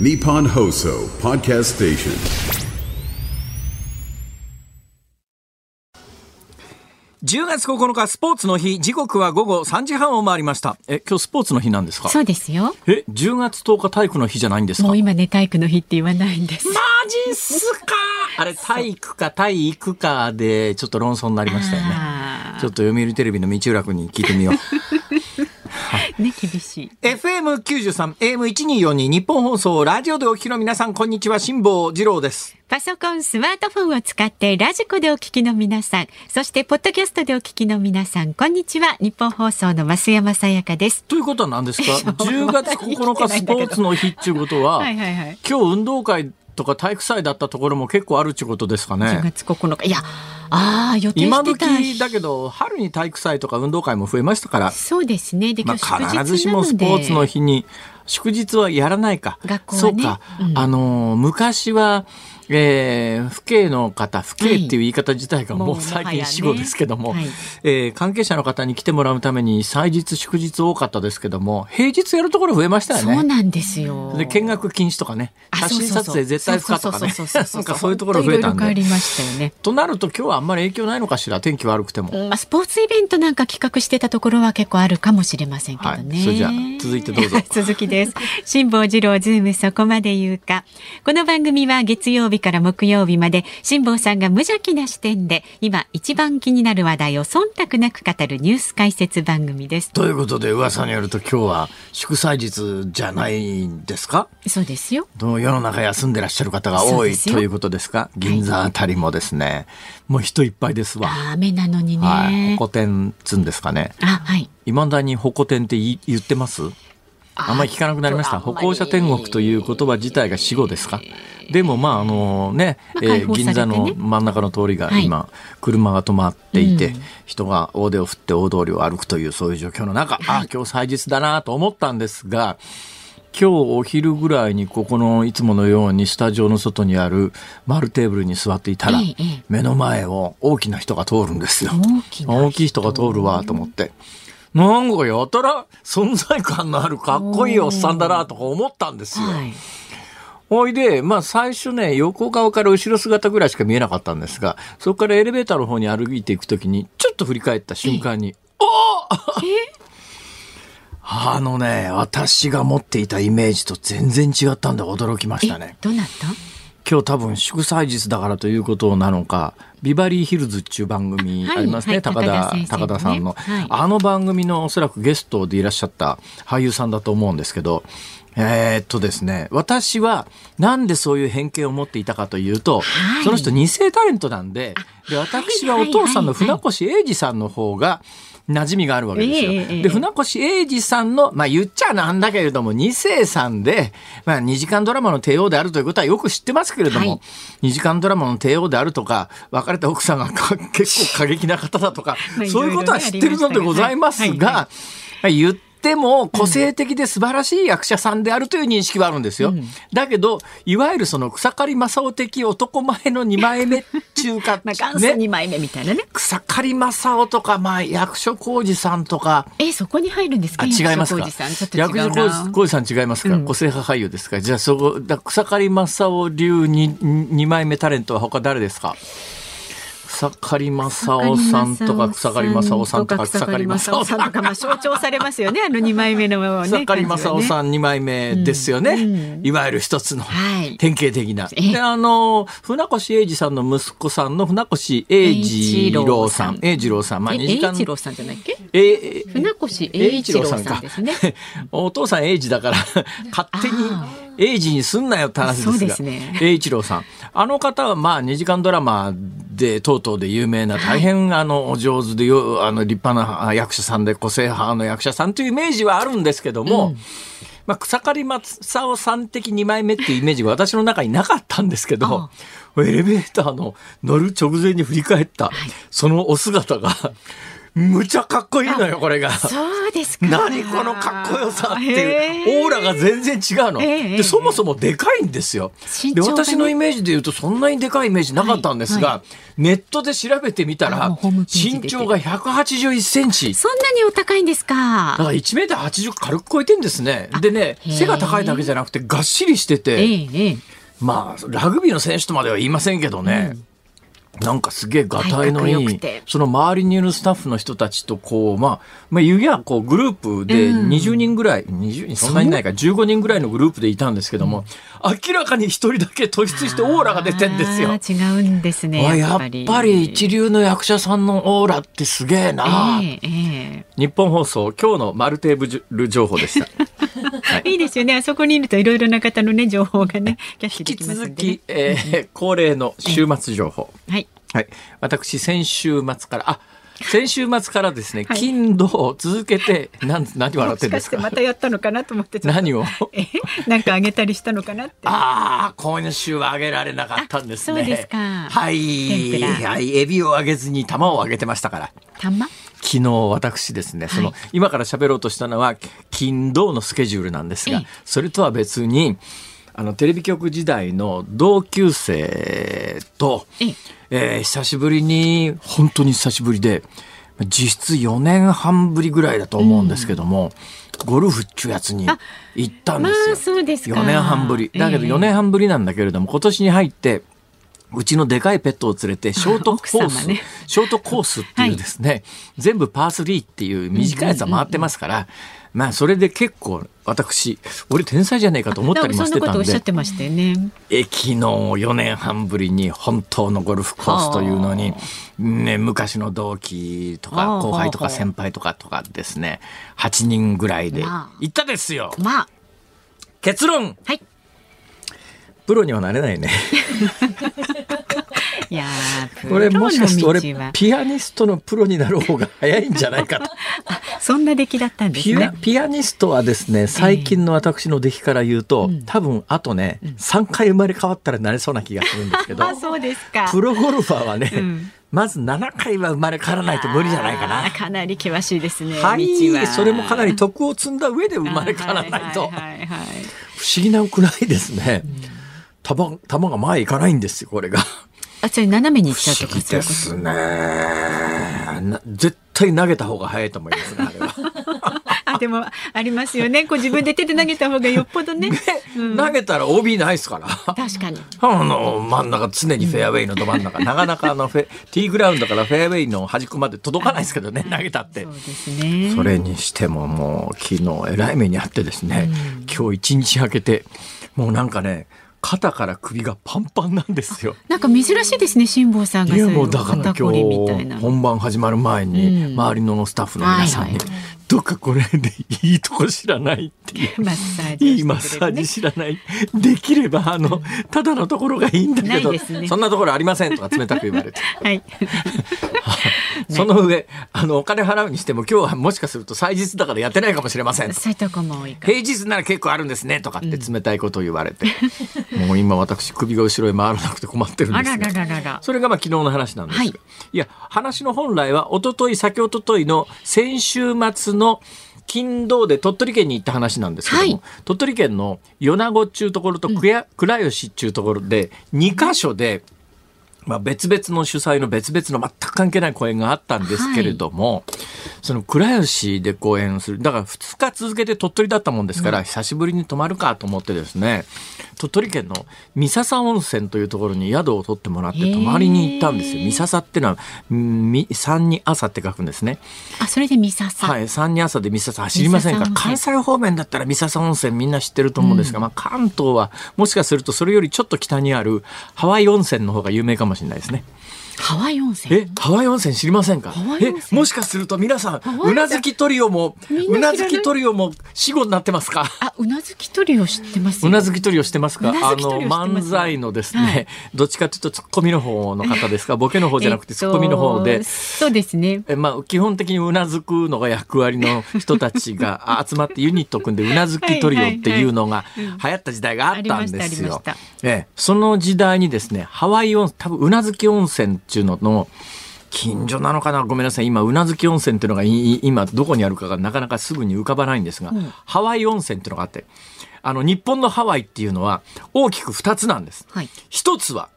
Nippon Hoso Podcast Station. 10月9日スポーツの日。時刻は午後3時半を回りました。え今日スポーツの日なんですか？そうですよ。え10月10日体育の日じゃないんですか？マもう今ね、体育の日って言わないんです。ジっす。かあれ体育か体育かでちょっと論争になりましたよねあちょっと読売テレビの道浦君に聞いてみようーね、厳しい。FM93 AM1242 日本放送ラジオでお聞きの皆さんこんにちは辛坊治郎ですパソコン、スマートフォンを使ってラジコでお聞きの皆さん、そしてポッドキャストでお聞きの皆さん、こんにちは。日本放送の増山さやかです。ということは何ですか？10月9日 スポーツの日っていうことははいはいはい。今日運動会とか体育祭だったところも結構あるってことですか10ね月9日。いや、ああ、予定今してた。時だけど春に体育祭とか運動会も増えましたから、そうですね。で、まあ、必ずしもスポーツの日に祝日はやらないか。学校はね。そうか、うん。あのー昔はえー、父兄の方、父兄っていう言い方自体がももうう最近死後ですけども、はいえー関係者の方に来てもらうために祭日祝日多かったですけども、平日やるところ増えましたよね。そうなんですよ。で見学禁止とかねあ写真撮影絶対不可とかねなんかそういうところ増えたんでいろいろ変わりましたよね。となると今日はあんまり影響ないのかしら天気悪くても、まあ、スポーツイベントなんか企画してたところは結構あるかもしれませんけどね。はいそれじゃあ続いてどうぞ 続きです。辛坊治郎ズームそこまで言うか。この番組は月曜日から木曜日まで辛坊さんが無邪気な視点で今一番気になる話題を忖度なく語るニュース解説番組です。ということで噂によると今日は祝祭日じゃないんですか？そうですよ。どう世の中休んでらっしゃる方が多いということですか？銀座あたりもですね、もう人いっぱいですわ。あ雨なのにね。はい。ホコ天つんですかね。あ、はい。いまだにホコ天って言ってます？あんまり聞かなくなりました。あ歩行者天国という言葉自体が死語ですか？でもまああのね、まあえー銀座の真ん中の通りがはい今、車が止まっていて、うん。人が大手を振って大通りを歩くというそういう状況の中、あ今日祭日だなと思ったんですが、今日お昼ぐらいにここのいつものようにスタジオの外にある丸テーブルに座っていたら、目の前を大きな人が通るんですよ。大きい人が通るわと思って。なんかやたら存在感のあるかっこいいおっさんだなとか思ったんですよ。はい。ほいで、まあ最初ね、横側から後ろ姿ぐらいしか見えなかったんですが、そこからエレベーターの方に歩いていくときに、ちょっと振り返った瞬間に、おあのね、私が持っていたイメージと全然違ったんで驚きましたねえ？どうなった？今日多分祝祭日だからということなのか、ビバリーヒルズっていう番組はいありますね、はい高田、高田さんの、はい。あの番組のおそらくゲストでいらっしゃった俳優さんだと思うんですけど、えーっとですね、私はなんでそういう偏見を持っていたかというと、はい。その人二世タレントなんで、で私はお父さんの船越英二さんの方が、馴染みがあるわけですよ。ええええで、船越英二さんの、まあ言っちゃなんだけれども、二世さんで、まあ2時間ドラマの帝王であるということはよく知ってますけれども、はい。2時間ドラマの帝王であるとか、別れた奥さんがか 結構過激な方だとかまあ、そういうことは知ってるのでございますが、まあ言っても個性的で素晴らしい役者さんであるという認識はあるんですよ。だけど、いわゆるその草刈正雄的男前の2枚目中華、まあ、元祖ね、2枚目みたいなね。草刈正雄とか、まあ役所広司さんとか、え、そこに入るんですか？あ違いますか？役所広司さん。違いますか、うん。個性派俳優ですか？じゃあそこだ草刈正雄流に2枚目タレントは他誰ですか？草刈正雄さんとか草刈正雄さんとか草刈正雄さんとか、まあ、象徴されますよね。あの2枚目のね。草刈正雄さん。ん2枚目ですよね、うんいわゆる一つのはい典型的な。えであの船越英二さんの息子さんの船越英二郎さん英二郎さんまあえ、2時間栄一郎さんじゃないっけ？え船越栄一郎さんですね。お父さん英二だから勝手に英二にすんなよって話ですが。そうですね。栄一郎さん。あの方はまあ2時間ドラマでとうとうで有名な大変あのお上手でよあの立派な役者さんで個性派の役者さんというイメージはあるんですけども、まあ、草刈正雄さん的2枚目っていうイメージが 私の中になかったんですけどエレベーターの乗る直前に振り返ったそのお姿がむちゃかっこいいのよこれが。そうですか。何このかっこよさっていうオーラが全然違うの。ええでそもそもでかいんですよ。で私のイメージで言うとそんなにでかいイメージなかったんですが、はネットで調べてみたら身長が181センチ。そんなにお高いんですだか。から1メーター80軽く超えてんですね。でね背が高いだけじゃなくてがっしりしてえて。まあラグビーの選手とまでは言いませんけどね。なんかすげえがたいのいいその周りにいるスタッフの人たちとこうまあまあ言えばこうグループでうん20人ぐらい、20人そんなにないか15人ぐらいのグループでいたんですけども、明らかに一人だけ突出してオーラが出てんですよ。違うんですね。わやっぱり一流の役者さんのオーラってすげえな、えええ日本放送今日のマルテーブル情報でした。え いいですよね。あそこにいるといろいろな方のね情報がねキャッシュで引ききますんで、ね続き、。えー恒例の週末情報。はい。はい。私、先週末から、あ、先週末からですね、はい金土を続けて、なん、何笑もってんですか？しかしてまたやったのかなと思って何を？えなんかあげたりしたのかなって。ああ、今週はあげられなかったんですね。あそうですかはい。はい。エビをあげずに玉をあげてましたから。玉？昨日私ですね、その、はい今から喋ろうとしたのは、金土のスケジュールなんですがええ、それとは別に、あの、テレビ局時代の同級生と、ええ。えー久しぶりに、本当に久しぶりで、実質4年半ぶりぐらいだと思うんですけども、ゴルフっちゅうやつに行ったんですよ。まあすか。4年半ぶり。だけどええ4年半ぶりなんだけれども、今年に入って、うちのでかいペットを連れて、ショートコース、ね。ショートコースっていうですね、全部パー3っていう短いやつは回ってますから、まあそれで結構私、俺天才じゃねえかと思ったりもしてたんでそんなことおっしゃっ、てましたよね。え昨日4年半ぶりに本当のゴルフコースというのに、ね、昔の同期とかはあ後輩とかはあ先輩とかとかですね、8人ぐらいでまあ行ったですよ。まあ結論はい。プロにはなれないね。いやー俺もしかして俺ピアニストのプロになる方が早いんじゃないかと。そんな出来だったんですね。ピアニストはですね最近の私の出来から言うと、多分あとね、3回生まれ変わったらなれそうな気がするんですけど あそうですか。プロゴルファーはね、んまず7回は生まれ変わらないと無理じゃないかな。かなり険しいですね。はい道はそれもかなり徳を積んだ上で生まれ変わらないとはいはいはいはい不思議なくらいですね。球球が前行かないんですよこれが。あ、それ斜めに行っちゃう不とかですね。な絶対投げた方が早いと思いますねあれは。あ、でもありますよね。こう自分で手で投げた方がよっぽどね。うん投げたら OB ないですから。確かに。あの真ん中常にフェアウェイのど真ん中、なかなかあのフェ ティーグラウンドからフェアウェイの端っこまで届かないですけどね投げたってそうですね。それにしてももう昨日えらい目にあってですね、今日一日明けてもうなんかね肩から首がパンパンなんですよ。なんか珍しいですね、辛坊さんがいそういうやもうだから今肩こりみたいな。日本番始まる前にうん周りのスタッフの皆さんにはいはい「どっかこれでいいとこ知らない」っていう。マッサージね。いいマッサージ知らない。できれば、あの、ただのところがいいんだけど、ねそんなところありませんとか冷たく言われて。はい。その上、あの、お金払うにしても、今日はもしかすると祭日だからやってないかもしれませんと。そういうとこも多い。平日なら結構あるんですねとかって冷たいことを言われて、もう今私首が後ろへ回らなくて困ってるんあですよ。ららららら。それがまあ昨日の話なんです。が、はい。い、や話の本来は一昨日先一昨日の先週末の金土で鳥取県に行った話なんですけども、はい。鳥取県の米子っちゅうところと倉倉吉っちゅうところで2箇所で、まあ、別々の主催の別々の全く関係ない公演があったんですけれども、その倉吉で公演をする。だから2日続けて鳥取だったもんですから、久しぶりに泊まるかと思ってですね鳥取県の三笹温泉というところに宿を取ってもらって泊まりに行ったんですよ。三笹っていうのは三に朝って書くんですね。あ、それでミサさん。はい、三に朝で三笹走りませんか？関西方面だったら三笹温泉みんな知ってると思うんですが、まあ、関東はもしかするとそれよりちょっと北にあるハワイ温泉の方が有名かもしれないですね。ハワイ温泉。え、ハワイ温泉知りませんか？えもしかすると皆さん、うなずきトリオも、うなずきトリオも死後になってますか？あ、うなずきトリオ知ってますよ。うなずきトリオしてますか？あの漫才のですね、はい。どっちかというとツッコミの方の方で すか？ボケの方じゃなくてツッコミの方で、えっとそうですね。えまあ、基本的にうなずくのが役割の人たちがあ 集まってユニット組んでうなずきトリオっていうのが流行った時代があったんですよ。えその時代にですねハワイ温多分うなずき温泉っていうのの近所なのかな？ごめんなさい。今宇奈月温泉っていうのがい今どこにあるかがなかなかすぐに浮かばないんですが、ハワイ温泉っていうのがあってあの日本のハワイっていうのは大きく2つなんです。はい。一つは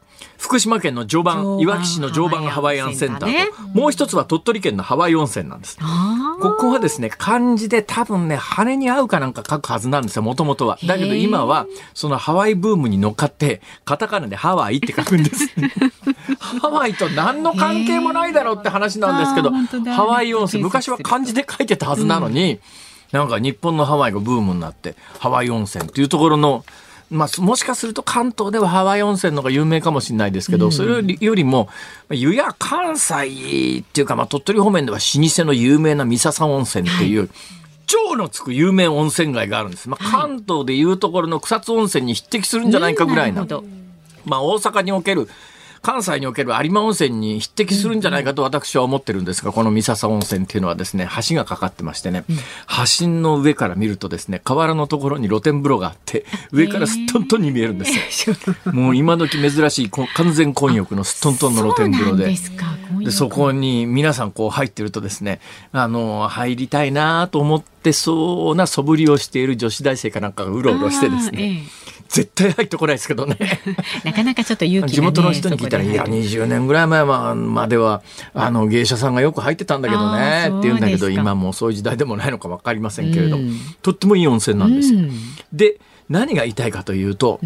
福島県の常磐いわき市の常磐ハワイアンセンターと、もう一つは鳥取県のハワイ温泉なんです。あここはですね、漢字で多分ね、羽に合うかなんか書くはずなんですよ、もともとは。だけど今は、そのハワイブームに乗っかって、カタカナでハワイって書くんです。ハワイと何の関係もないだろうって話なんですけどハワイ温泉、検昔は漢字で書いてたはずなのに、なんか日本のハワイがブームになって、ハワイ温泉っていうところの、まあ、もしかすると関東ではハワイ温泉の方が有名かもしれないですけど、それよりも、湯や関西っていうか、まあ、鳥取方面では老舗の有名な三笹温泉っていう、超のつく有名温泉街があるんです。まあ、関東でいうところの草津温泉に匹敵するんじゃないかぐらいな。まあ、大阪における関西における有馬温泉に匹敵するんじゃないかと私は思ってるんですが、この三笹温泉っていうのはですね、橋がかかってましてね、橋の上から見るとですね、河原のところに露天風呂があって、上からすっとんとんに見えるんですよ。もう今時珍しいこ完全混浴のすっとんとんの露天風呂で。でそこに皆さんこう入ってるとですねあの入りたいなと思ってそうな素振りをしている女子大生かなんかがうろうろしてですね、絶対入ってこないですけどね。え えなかなかちょっと勇気が、ね、地元の人に聞いたら「いやそこで入る。20年ぐらい前まではあの芸者さんがよく入ってたんだけどあね」ーって言うんだけど今もうそういう時代でもないのか分かりませんけれども、うん。とってもいい温泉なんです。よ。うん。で何が言いたいかというと、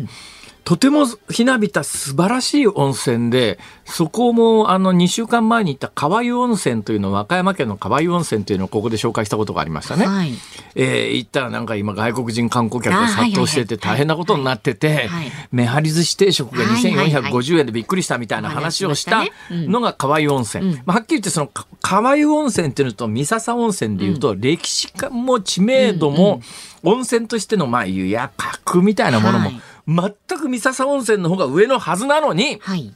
とてもひなびた素晴らしい温泉で、そこもあの2週間前に行った川湯温泉というの、和歌山県の川湯温泉というのをここで紹介したことがありましたね。はい。えー行ったらなんか今外国人観光客が殺到してて大変なことになっててはい、めはり寿司定食がはいはいはい。2450円でびっくりしたみたいな話をしたのが川湯温泉。まあはっきり言ってそのか川湯温泉っていうのと三笹温泉でいうと歴史家も知名度も温泉としてのまあ湯や格みたいなものもはい全く三笹温泉の方が上のはずなのにはい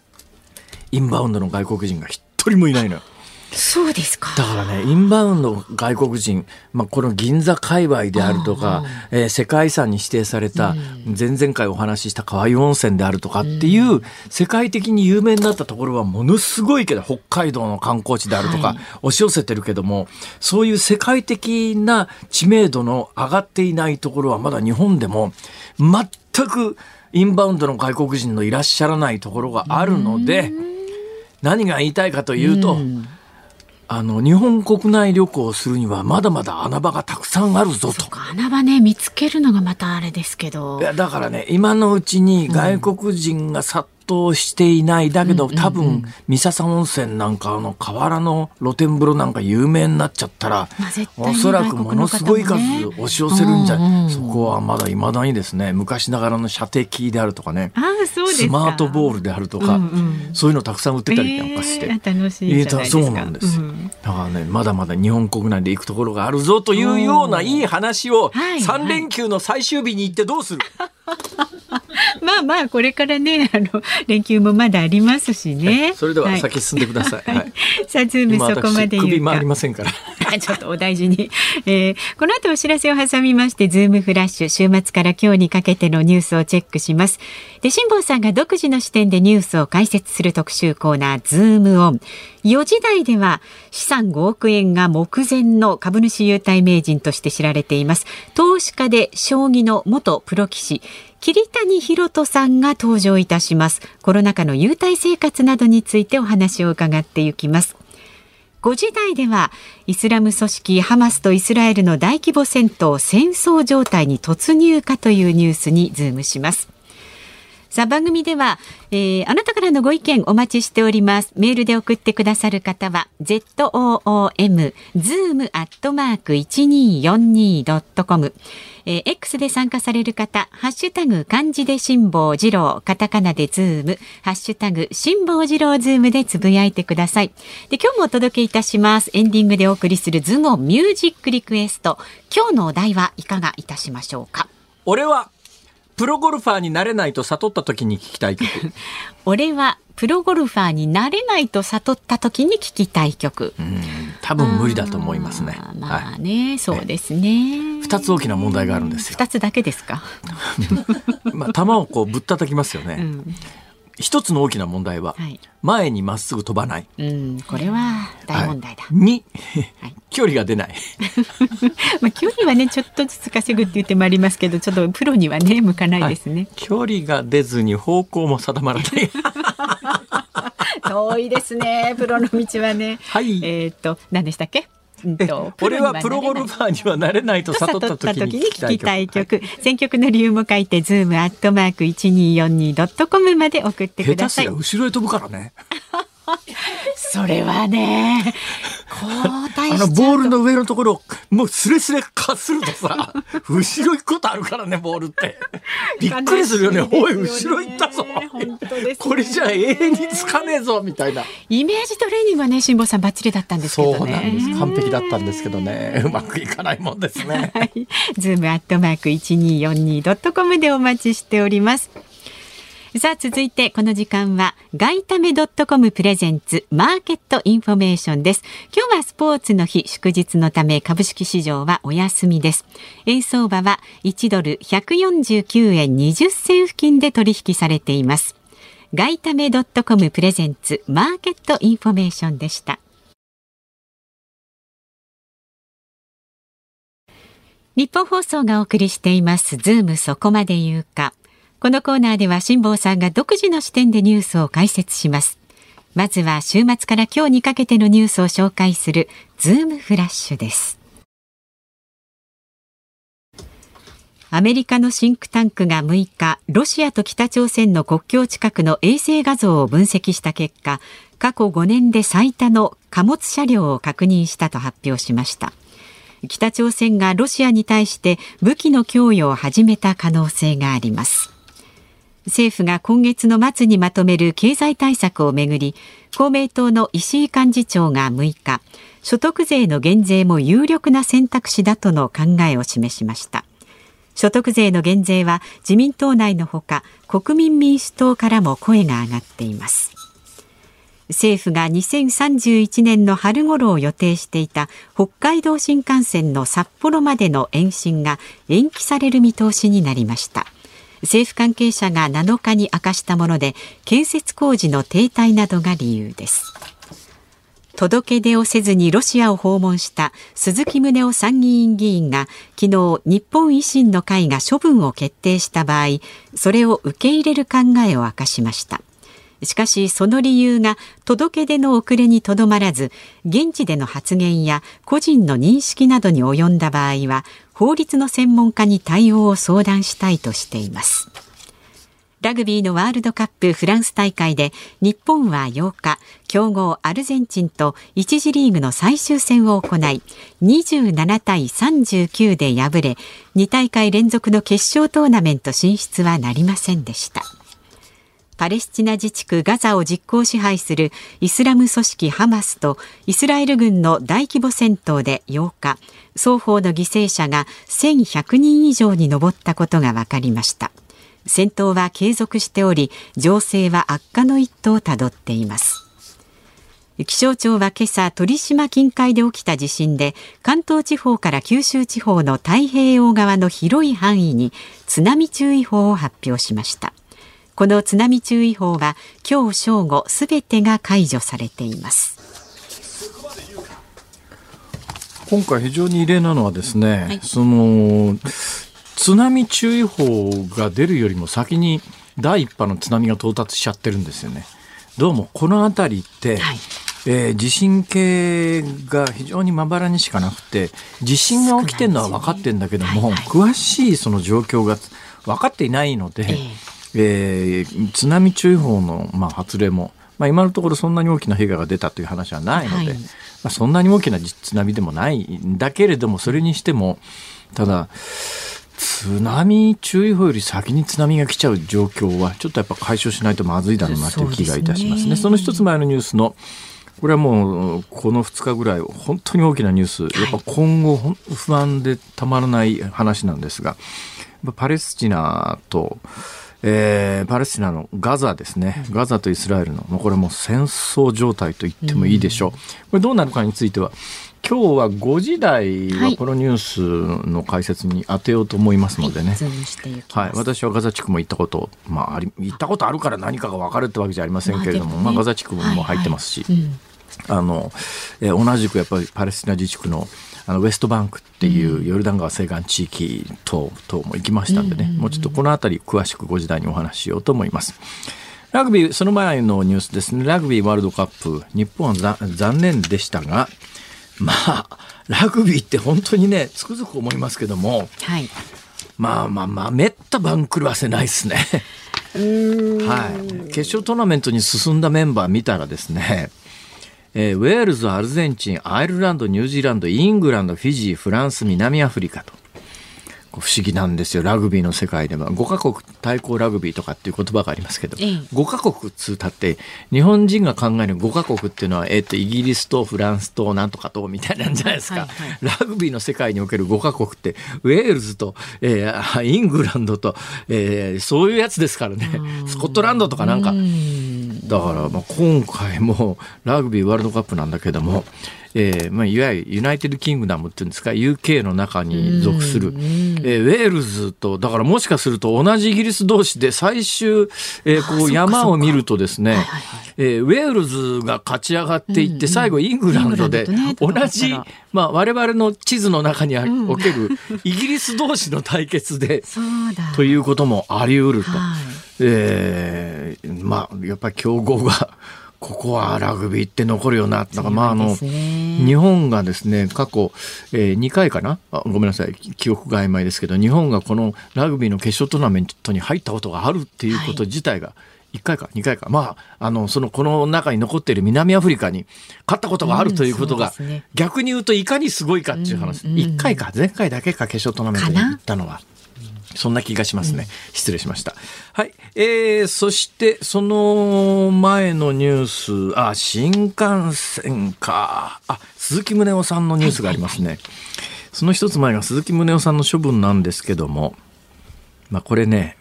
インバウンドの外国人が一人もいないのよ。そうですか。だからね、インバウンド外国人、まあ、この銀座界隈であるとか、えー世界遺産に指定された、前々回お話しした川湯温泉であるとかっていう、世界的に有名になったところはものすごいけど、北海道の観光地であるとか、はい押し寄せてるけども、そういう世界的な知名度の上がっていないところはまだ日本でも、全くインバウンドの外国人のいらっしゃらないところがあるので、何が言いたいかというと、あの日本国内旅行をするにはまだまだ穴場がたくさんあるぞと。穴場ね見つけるのがまたあれですけどいやだからね今のうちに外国人が殺到していない、だけど多分三笹温泉なんかあの河原の露天風呂なんか有名になっちゃったら、まあおそらくものすごい数押し寄せるんじゃ、うんうん。そこはまだいまだにですね昔ながらの射的であるとかねスマートボールであるとか、うんうん。そういうのたくさん売ってたりなんかして。えー楽しいじゃないそうなんです。よ、うん。だからねまだまだ日本国内で行くところがあるぞというようないい話をはい3連休の最終日に行ってどうする、まあまあこれからねあの連休もまだありますしね。それでは先進んでください、はい。さあズーム今そこま私で言うか。首回りませんから。ちょっとお大事に、えーこの後お知らせを挟みましてズームフラッシュ週末から今日にかけてのニュースをチェックします。で辛坊さんが独自の視点でニュースを解説する特集コーナーズームオン4時台では資産5億円が目前の株主優待名人として知られています。投資家で将棋の元プロ棋士桐谷博人さんが登場いたします。コロナ禍の優待生活などについてお話を伺っていきます。5時台ではイスラム組織ハマスとイスラエルの大規模戦闘戦争状態に突入かというニュースにズームします。さあ番組では、えーあなたからのご意見お待ちしております。メールで送ってくださる方は zoom zoom アットマーク一二四二ドットコム。X で参加される方、ハッシュタグ漢字で辛坊治郎、カタカナでズーム、ハッシュタグ辛坊治郎ズームでつぶやいてください。で今日もお届けいたします。エンディングでお送りするズームミュージックリクエスト。今日のお題はいかがいたしましょうか？俺はプロゴルファーになれないと悟った時に聞きたい曲 俺はプロゴルファーになれないと悟った時に聞きたい曲。多分無理だと思いますねまはあね、そうですね。二つ大きな問題があるんですよ二つだけですか？い、まあ球をこうぶったたきますよね、うん一つの大きな問題は、はい前にまっすぐ飛ばない。うん、これは大問題だ。はいに、はい距離が出ない。まあ距離はねちょっとずつ稼ぐって言ってもありますけど、ちょっとプロにはね向かないですね。距離が出ずに方向も定まらない。遠いですね、プロの道はね。はいえっ、と何でしたっけ？俺はプロゴルーファーにはなれないと悟った時に聞きたい曲。曲。選曲の理由も書いて、ズームアットマーク一二四二ドットコムまで送ってください下手すりゃ。後ろへ飛ぶからね。それはね、あのボールの上のところをもうスレスレかするとさ、後ろ行くことあるからね、ボールって。びっくりするよね。ねおい、後ろ行ったぞ。ねこれじゃ永遠につかねえぞ、みたいな。イメージトレーニングはね、辛坊さんバッチリだったんですけどね。そうなんです。完璧だったんですけどね。うまくいかないもんですね。はい。ズームアットマーク一二四二ドットコムでお待ちしております。さあ続いてこの時間は外為ドットコムプレゼンツマーケットインフォメーションです。今日はスポーツの日祝日のため株式市場はお休みです。円相場は1ドル149円20銭付近で取引されています。外為ドットコムプレゼンツマーケットインフォメーションでした。ニッポン放送がお送りしていますズームそこまで言うかこのコーナーでは辛坊さんが独自の視点でニュースを解説します。まずは週末から今日にかけてのニュースを紹介するズームフラッシュです。アメリカのシンクタンクが6日ロシアと北朝鮮の国境近くの衛星画像を分析した結果過去5年で最多の貨物車両を確認したと発表しました。北朝鮮がロシアに対して武器の供与を始めた可能性があります。政府が今月の末にまとめる経済対策をめぐり公明党の石井幹事長が6日所得税の減税も有力な選択肢だとの考えを示しました。所得税の減税は自民党内のほか国民民主党からも声が上がっています。政府が2031年の春頃を予定していた北海道新幹線の札幌までの延伸が延期される見通しになりました。政府関係者が7日に明かしたもので建設工事の停滞などが理由です。届け出をせずにロシアを訪問した鈴木宗男参議院議員が昨日日本維新の会が処分を決定した場合それを受け入れる考えを明かしました。しかしその理由が届け出の遅れにとどまらず現地での発言や個人の認識などに及んだ場合は法律の専門家に対応を相談したいとしています。ラグビーのワールドカップフランス大会で日本は8日強豪アルゼンチンと1次リーグの最終戦を行い27対39で敗れ2大会連続の決勝トーナメント進出はなりませんでした。パレスチナ自治区ガザを実効支配するイスラム組織ハマスとイスラエル軍の大規模戦闘で8日双方の犠牲者が1100人以上に上ったことが分かりました。戦闘は継続しており情勢は悪化の一途をたどっています。気象庁は今朝鳥島近海で起きた地震で関東地方から九州地方の太平洋側の広い範囲に津波注意報を発表しました。この津波注意報は今日正午すべてが解除されています。今回非常に異例なのはですね、はい。その津波注意報が出るよりも先に第一波の津波が到達しちゃってるんですよね。どうもこの辺りって、はい。えー地震計が非常にまばらにしかなくて地震が起きてるのは分かってるんだけども、はいはい。詳しいその状況が分かっていないので、ええー津波注意報の、まあ、発令も、まあ、今のところそんなに大きな被害が出たという話はないので、はい。まあ、そんなに大きな津波でもないんだけれどもそれにしてもただ津波注意報より先に津波が来ちゃう状況はちょっとやっぱ解消しないとまずいだろうなという気がいたしますね。そね。その一つ前のニュースのこれはもうこの2日ぐらい本当に大きなニュース、やっぱ今後不安でたまらない話なんですがパレスチナと、えーパレスチナのガザですね。ガザとイスラエルのもうこれもう戦争状態と言ってもいいでしょう、これどうなるかについては今日は5時台ははい。このニュースの解説に当てようと思いますのでね。ズームしていきはい。私はガザ地区も行ったこと、まあ、あり行ったことあるから何かが分かるってわけじゃありませんけれども、まあねまあ、ガザ地区も入ってますし、うん。あのえー同じくやっぱりパレスチナ自治区のあのウェストバンクっていうヨルダン川西岸地域等々も行きましたんでね、もうちょっとこの辺り詳しく5時台にお話ししようと思います。ラグビー、その前のニュースですね、ラグビーワールドカップ、日本はざ残念でしたが、まあ、ラグビーって本当にね、つくづく思いますけども、はい。まあまあまあ、めった番狂わせないですね。はい。決勝トーナメントに進んだメンバー見たらですね、えーウェールズ、アルゼンチン、アイルランド、ニュージーランド、イングランド、フィジー、フランス、南アフリカと。不思議なんですよ、ラグビーの世界では。5カ国対抗ラグビーとかっていう言葉がありますけど、ええ5カ国つうたって、日本人が考える5カ国っていうのは、えっ、と、イギリスとフランスとなんとかとみたいなんじゃないですか。はいはいラグビーの世界における5カ国って、ウェールズと、えーイングランドと、えーそういうやつですからね。スコットランドとかなんか。だから、まあ、今回も ラグビーワールドカップなんだけども、えーまあ、いわゆるユナイテッドキングダムっていうんですか UK の中に属する、えーウェールズとだからもしかすると同じイギリス同士で最終、えーこう山を見るとですね、えーウェールズが勝ち上がっていって、最後イングランドで同じ、まあ、我々の地図の中におけるイギリス同士の対決で。ということもあり得ると。はい。えーまあ、やっぱり強豪が、ここはラグビーって残るよな。だからまあ、あの、日本がですね、過去、えー2回かな？あごめんなさい、き記憶が曖昧ですけど、日本がこのラグビーの決勝トーナメントに入ったことがあるっていうこと自体が、1回か2回か。まあ、あの、その、この中に残っている南アフリカに勝ったことがあるということが、うんね逆に言うといかにすごいかっていう話。うんうん1回か、前回だけか決勝トーナメントに行ったのは。そんな気がしますね。失礼しました。はい。えー、そして、その前のニュース、あ、新幹線か。あ、鈴木宗男さんのニュースがありますね。その一つ前が鈴木宗男さんの処分なんですけども、まあこれね、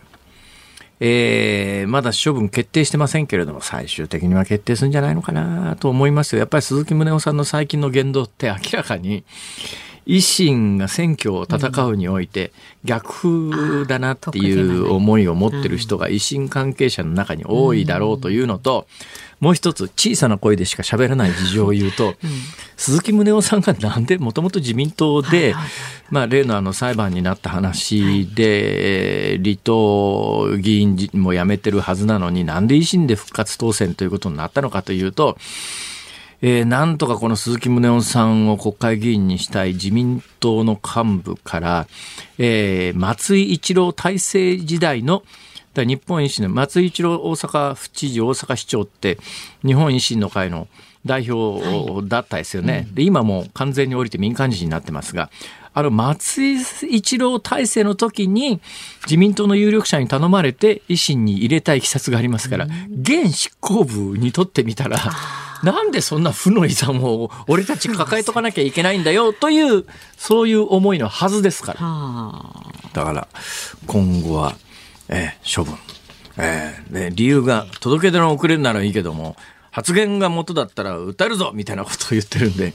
えーまだ処分決定してませんけれども、最終的には決定するんじゃないのかなと思いますよ。やっぱり鈴木宗男さんの最近の言動って明らかに、維新が選挙を戦うにおいて逆風だなっていう思いを持ってる人が維新関係者の中に多いだろうというのと、もう一つ小さな声でしか喋らない事情を言うと、鈴木宗男さんがなんでもともと自民党で、まあ、例のあの裁判になった話で、離党議員も辞めてるはずなのになんで維新で復活当選ということになったのかというと、えーなんとかこの鈴木宗男さんを国会議員にしたい自民党の幹部から、えー松井一郎体制時代の日本維新の松井一郎大阪府知事大阪市長って日本維新の会の代表だったですよね。で今もう完全に降りて民間人になってますがあの松井一郎体制の時に自民党の有力者に頼まれて維新に入れたいきさつがありますから、現執行部にとってみたら、なんでそんな負の遺産を俺たち抱えとかなきゃいけないんだよという、そういう思いのはずですから。だから、今後は、えー処分。えーね、理由が、届け出の遅れるならいいけども、発言が元だったら訴えるぞみたいなことを言ってるんで、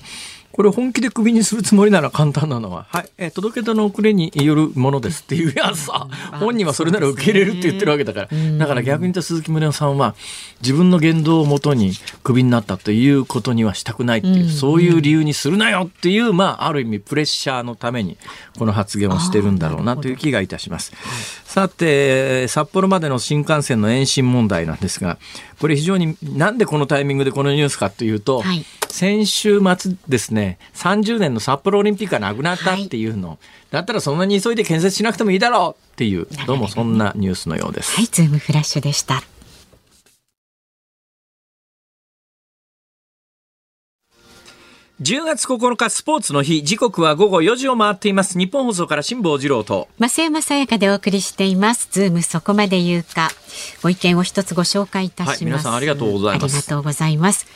これ本気でクビにするつもりなら簡単なのは、はい、えー届け出の遅れによるものですっていう やつさ、本人はそれなら受け入れるって言ってるわけだから、だから逆に言った鈴木宗男さんは、自分の言動をもとにクビになったということにはしたくないっていう、そういう理由にするなよっていう、まあ、ある意味プレッシャーのために、この発言をしてるんだろうなという気がいたします。さて、札幌までの新幹線の延伸問題なんですが、これ非常に、なんでこのタイミングでこのニュースかというと、はい先週末ですね、30年の札幌オリンピックがなくなったっていうの、だったらそんなに急いで建設しなくてもいいだろうっていう、どうもそんなニュースのようです。はい、ズームフラッシュでした。10月9日スポーツの日、時刻は午後4時を回っています。ニッポン放送から辛坊治郎と。増山さやかでお送りしています。ズームそこまで言うか。ご意見を一つご紹介いたします。はい皆さんありがとうございますありがとうございます。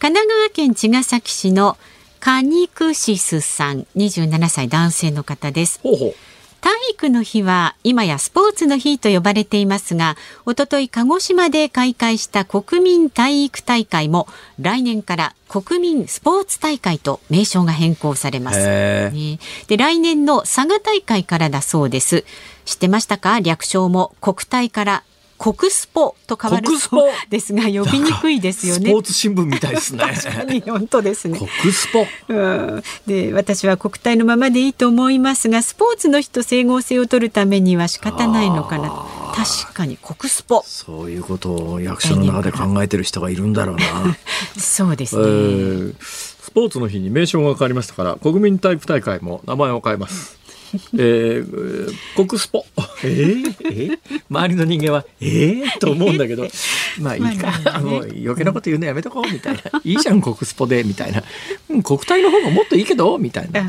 神奈川県茅ヶ崎市のカニクシスさん、27歳男性の方です。ほうほう。体育の日は今やスポーツの日と呼ばれていますが、おととい鹿児島で開会した国民体育大会も来年から国民スポーツ大会と名称が変更されます。ね、で来年の佐賀大会からだそうです。知ってましたか？略称も国体から国スポと変わるそうですが呼びにくいですよね。スポーツ新聞みたいですね。確かに本当ですね。国スポ。うん、で私は国体のままでいいと思いますがスポーツの日と整合性を取るためには仕方ないのかな確かに国スポ。そういうことを役所の中で考えてる人がいるんだろうな。そうですね、えー、スポーツの日に名称が変わりましたから国民体育大会も名前を変えます。えー、国スポ。えー、えー、周りの人間は、えー、と思うんだけど、まあいいか、まあね、もう余計なこと言うのやめとこうみたいな。いいじゃん、国スポで、みたいな。うん、国体の方がもっといいけど、みたいな。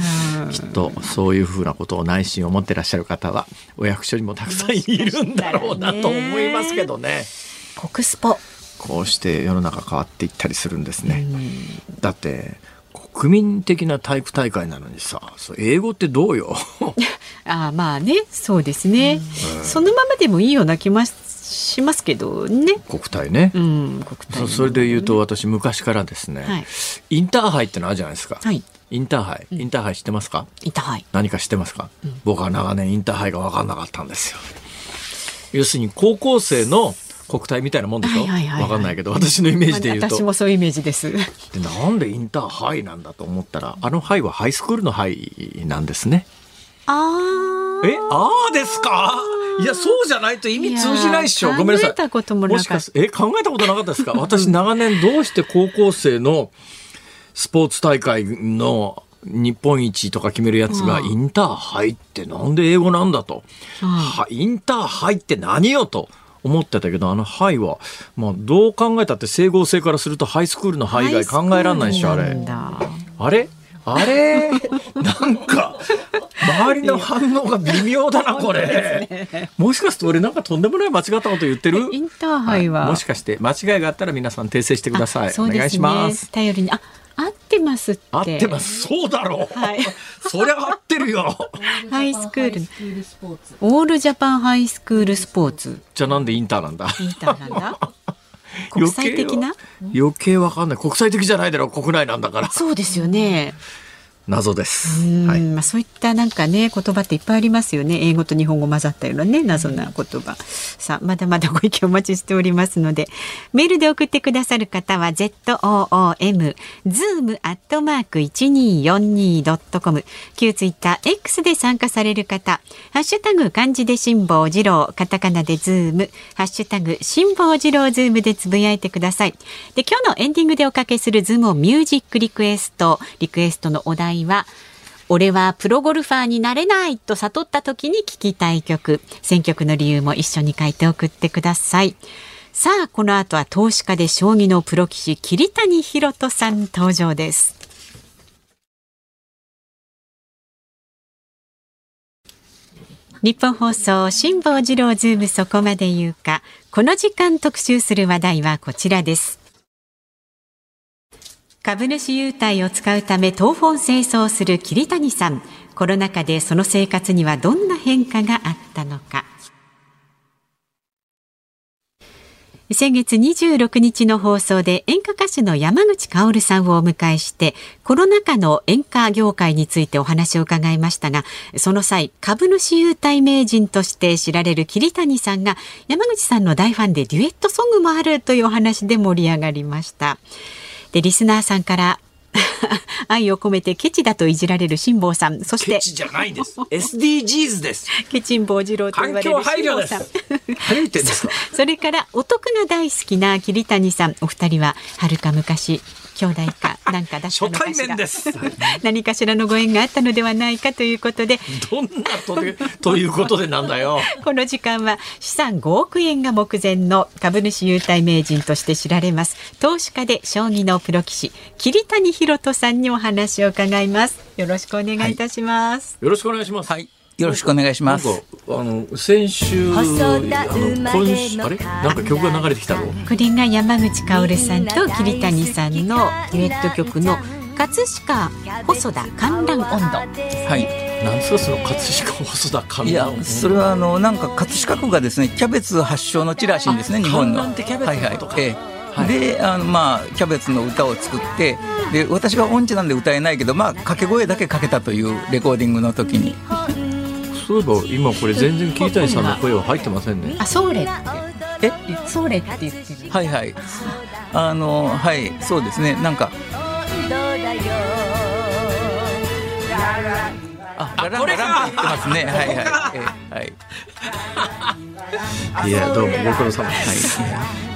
きっと、そういうふうなことを内心を持ってらっしゃる方は、お役所にもたくさんいるんだろうなと思いますけどね。国スポ。こうして世の中変わっていったりするんですね。だって、国民的な体育大会なのにさ英語ってどうよ？あまあねそうですね、うん、そのままでもいいような気もしますけどね。国体ね,、うん、国体、ね、それで言うと私昔からですね、はい、インターハイってのあるじゃないですか、はい、インターハイ。インターハイ知ってますか、インターハイ。何か知ってますか、うん、僕は長年インターハイが分かんなかったんですよ。要するに高校生の国体みたいなもんでしょ、はいはい、かんないけど私のイメージで言うと、私もそういうイメージです。でなんでインターハイなんだと思ったらあのハイはハイスクールのハイなんですね。あえああですか？いやそうじゃないと意味通じないっしょ。ごめんなさい。もしかしえ考えたことなかったですか？私長年どうして高校生のスポーツ大会の日本一とか決めるやつがインターハイってなんで英語なんだと、はインターハイって何よと思ってたけどあの「ハイは」まあ、どう考えたって整合性からするとハイスクールの「ハイ」以外考えられないでしょあれ。あれ？あれ？なんか周りの反応が微妙だなこれ、ね、もしかして俺なんかとんでもない間違ったこと言ってる？インターハイは、はい、もしかして間違いがあったら皆さん訂正してください、ね、お願いします。頼りに。あ合ってますって。合ってます。そうだろう、はい、そりゃ合ってるよ。ハイスクール。オールジャパンハイスクールスポーツ。じゃあなんでインターなんだ？インターなんだ？国際的な？余計わかんない。国際的じゃないだろ。う国内なんだから。そうですよね謎です。はい、まあそういったなんかね言葉っていっぱいありますよね。英語と日本語混ざったようなね謎な言葉。さあまだまだご意見お待ちしておりますので、メールで送ってくださる方は z o o m zoom アットマーク一二四二ドットコム。旧ツイッター X で参加される方、ハッシュタグ漢字で辛坊治郎、カタカナでズーム、ハッシュタグ辛坊治郎ズームでつぶやいてください。で今日のエンディングでおかけするズームをミュージックリクエスト、リクエストのお題今回は俺はプロゴルファーになれないと悟った時に聞きたい曲。選曲の理由も一緒に書いて送ってください。さあこの後は投資家で将棋のプロ棋士桐谷博人さん登場です。日本放送辛坊治郎ズームそこまで言うか。この時間特集する話題はこちらです。株主優待を使うため東本清掃する桐谷さんコロナ禍でその生活にはどんな変化があったのか先月26日の放送で演歌歌手の山口薫さんをお迎えしてコロナ禍の演歌業界についてお話を伺いましたがその際株主優待名人として知られる桐谷さんが山口さんの大ファンでデュエットソングもあるというお話で盛り上がりました。でリスナーさんから 愛を込めてケチだといじられる辛坊さん。そしてケチじゃないです。SDGs です。ケチン坊次郎と言われる辛坊さん。それからお得が大好きな桐谷さん。お二人ははるか昔兄弟かなんかだったのかしら。何かしらのご縁があったのではないかということで。どんなとでということでなんだよ。この時間は資産5億円が目前の株主優待名人として知られます。投資家で将棋のプロ棋士桐谷博人さんにお話を伺います。よろしくお願いいたします、はい、よろしくお願いします。はいよろしくお願いします。あの先週あの今週あれ？なんか曲が流れてきたの。これが山口薫さんと桐谷さんのデュエット曲の葛飾細田観覧温度。はい。なんですかその葛飾細田観いや覧それはあのなんか葛飾区がですねキャベツ発祥の地らしいんですね日本の。観覧ってキャベツのことかはいはいええであのまあキャベツの歌を作ってで私が音痴なんで歌えないけどまあ掛け声だけかけたというレコーディングの時にそういえば今これ全然桐谷さんの声は入ってませんね。あ、ソーレって。え？ソーレって言ってる。はいはい。あのはいそうですね。なんか。あラランこれか。ラランって言ってますね。はいはい、ええはい。いやどうもご苦労様です、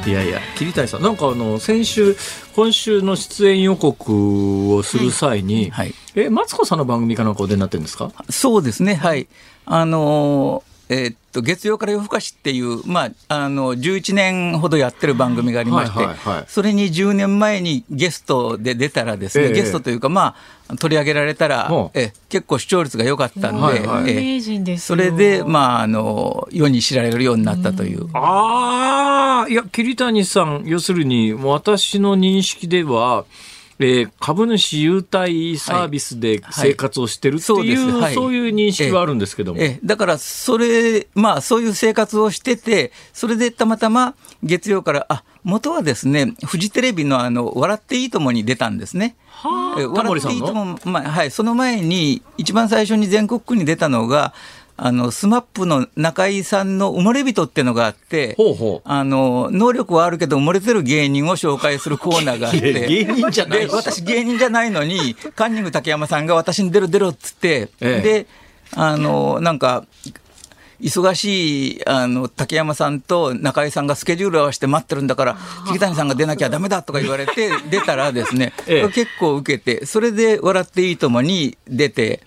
い、やいや。桐谷さんなんかあの先週今週の出演予告をする際に、はい。えマツコさんの番組かなんかお出になってるんですか？そうですね、はい。あのーえーっと、月曜から夜更かしっていう、まあ、あの、11年ほどやってる番組がありまして、はいはいはい。それに10年前にゲストで出たらですね、ええ。ゲストというか、まあ、取り上げられたらえ結構視聴率が良かったんで、はいはい。え名人ですそよれで、まあ、あの、世に知られるようになったという。ああいや桐谷さん要するに私の認識ではえー株主優待サービスで生活をしてるっていう、です。はい。そういう認識はあるんですけども。ええ、だから、それ、まあ、そういう生活をしてて、それでたまたま月曜から、あ、元はですね、フジテレビのあの、笑っていいともに出たんですね。えはあ、笑っていいとのも、まあ、はい、その前に、一番最初に全国区に出たのが、あの、スマップの中井さんの埋もれ人っていうのがあって、ほうほう。あの、能力はあるけど埋もれてる芸人を紹介するコーナーがあって。芸人じゃないで、私芸人じゃないのに、カンニング竹山さんが私に出ろ出ろっつって、ええで、あの、なんか、忙しいあの竹山さんと中井さんがスケジュール合わせて待ってるんだから、桐谷さんが出なきゃダメだとか言われて、出たらですね、ええ結構受けて、それで笑っていいともに出て、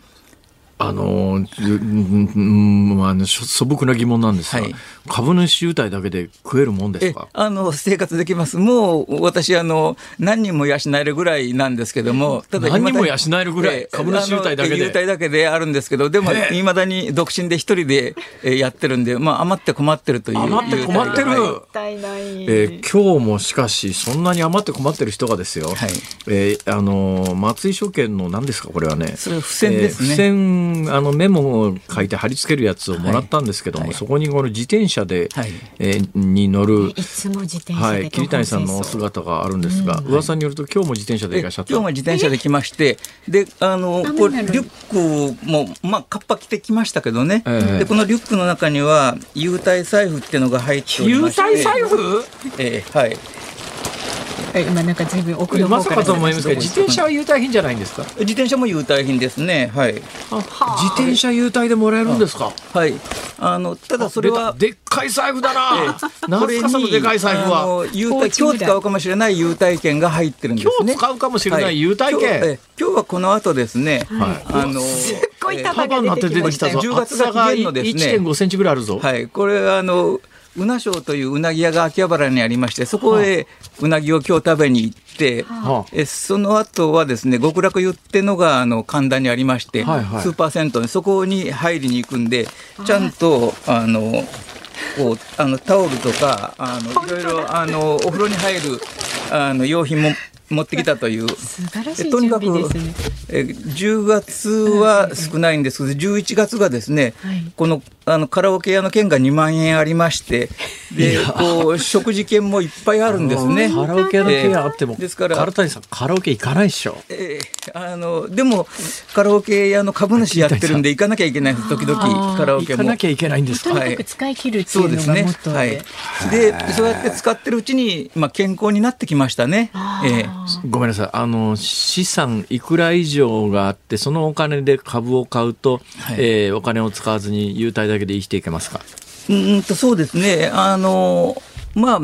あのーうんうんうんあのしょ素朴な疑問なんですが、はい。株主優待だけで食えるもんですえかあの生活できます、もう私あの、何人も養えるぐらいなんですけども、た何人も養えるぐらいえ株主優待だけで？優待だけであるんですけど、でもええ。いまだに独身で一人でえやってるんで、まあ、余って困ってるという。余って困ってる、はい。えー今日もしかしそんなに余って困ってる人がですよ、はい。えーあのー松井証券の何ですか？これはね。それは付箋ですね。えーあのメモを書いて貼り付けるやつをもらったんですけども、はいそこにこの自転車で、はいえーに乗るいつも自転車ではい、桐谷さんのお姿があるんですが、噂によると今日も自転車でいらっしゃった。今日も自転車で来まして、で、あの、これ、リュックも、まあ、カッパ着てきましたけどね。ええで、このリュックの中には、優待財布っていうのが入っており優まして。待財布？ええはい。え今なんか随分奥のまさ方からかと思いますけど自転車は優待品じゃないんですか？自転車も優待品ですね。はい。自転車優待でもらえるんですか？はい。あの、ただそれは、でっかい財布だな。何これかそのでかい財布あはの優待今日使うかもしれない優待券が入ってるんですね。今日使うかもしれない優待券？はい今日え今日はこの後ですね、はい。あの、すっごいえ束束になって出てきたぞ。10月が厚さが期限のですね。1.5センチぐらいあるぞ、はい、これあのうな賞といううなぎ屋が秋葉原にありましてそこへうなぎを今日食べに行って、はあ。えその後はですね極楽湯ってのがあの神田にありまして、はいはい。スーパー銭湯にそこに入りに行くんでちゃんとあのこうあのタオルとかあのいろいろあのお風呂に入るあの用品も持ってきたという。素晴らしいえとにかく。え10月は少ないんですけど、11月がですね、はい。このあのカラオケ屋の券が2万円ありまして、でこう食事券もいっぱいあるんですね。カラオケのケアあっても、えーですから唐谷さんカラオケ行かないっしょえーあのでも、カラオケ屋の株主やってるんで、行かなきゃいけないんです、時々カラオケも行かな。きゃいけないんですかとにかく使い切るっていうのそうですねがモット。ーはいで。。で、そうやって使ってるうちに、まあ、健康になってきましたね。えーごめんなさいあの資産いくら以上があってそのお金で株を買うと、はいえーお金を使わずに優待だけで生きていけますか？うーんとそうですね、あのまあ、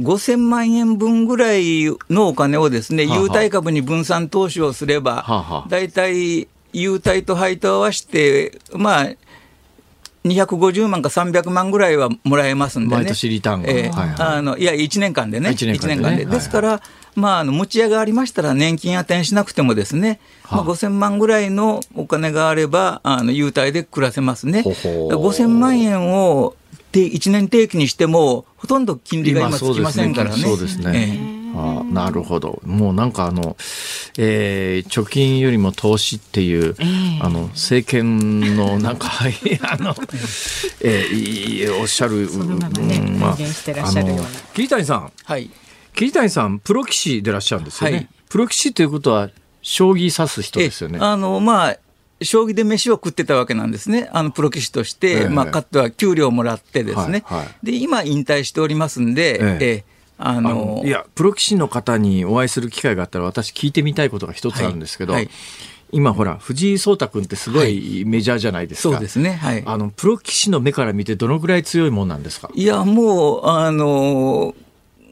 5000万円分ぐらいのお金をですね、優待株に分散投資をすれば、大体、優待と配当合わせて、まあ、250万か300万ぐらいはもらえますんでね。毎年リターンが。えいはい。あのいや、1年間でね。一年間でね。一はい。ですから、まあ、あの持ち家がありましたら年金当てにしなくてもですね、はあまあ、5000万ぐらいのお金があれば、あの優待で暮らせますね。ほほう5000万円を1年定期にしても、ほとんど金利が今つきませんからね。そうですねあなるほど。もうなんかあの、えー貯金よりも投資っていう、えあの、政権のなんか、は いあの、えーいいおっしゃる、ねうんまあ体現してらっしゃるようなあの桐谷さん、はい。桐谷さん、プロ棋士でいらっしゃるんですよね。はいプロ棋士ということは、将棋指す人ですよねえ。あの、まあ、将棋で飯を食ってたわけなんですね。あの、プロ棋士として、ええまあ、かつては給料をもらってですね。はいはいで、今引退しておりますんで、ええええああののいやプロ棋士の方にお会いする機会があったら私聞いてみたいことが一つあるんですけど、はいはい今ほら藤井聡太君ってすごいメジャーじゃないですか、そうですね。はい。あのプロ棋士の目から見てどのぐらい強いもんなんですか？いや、もう、あの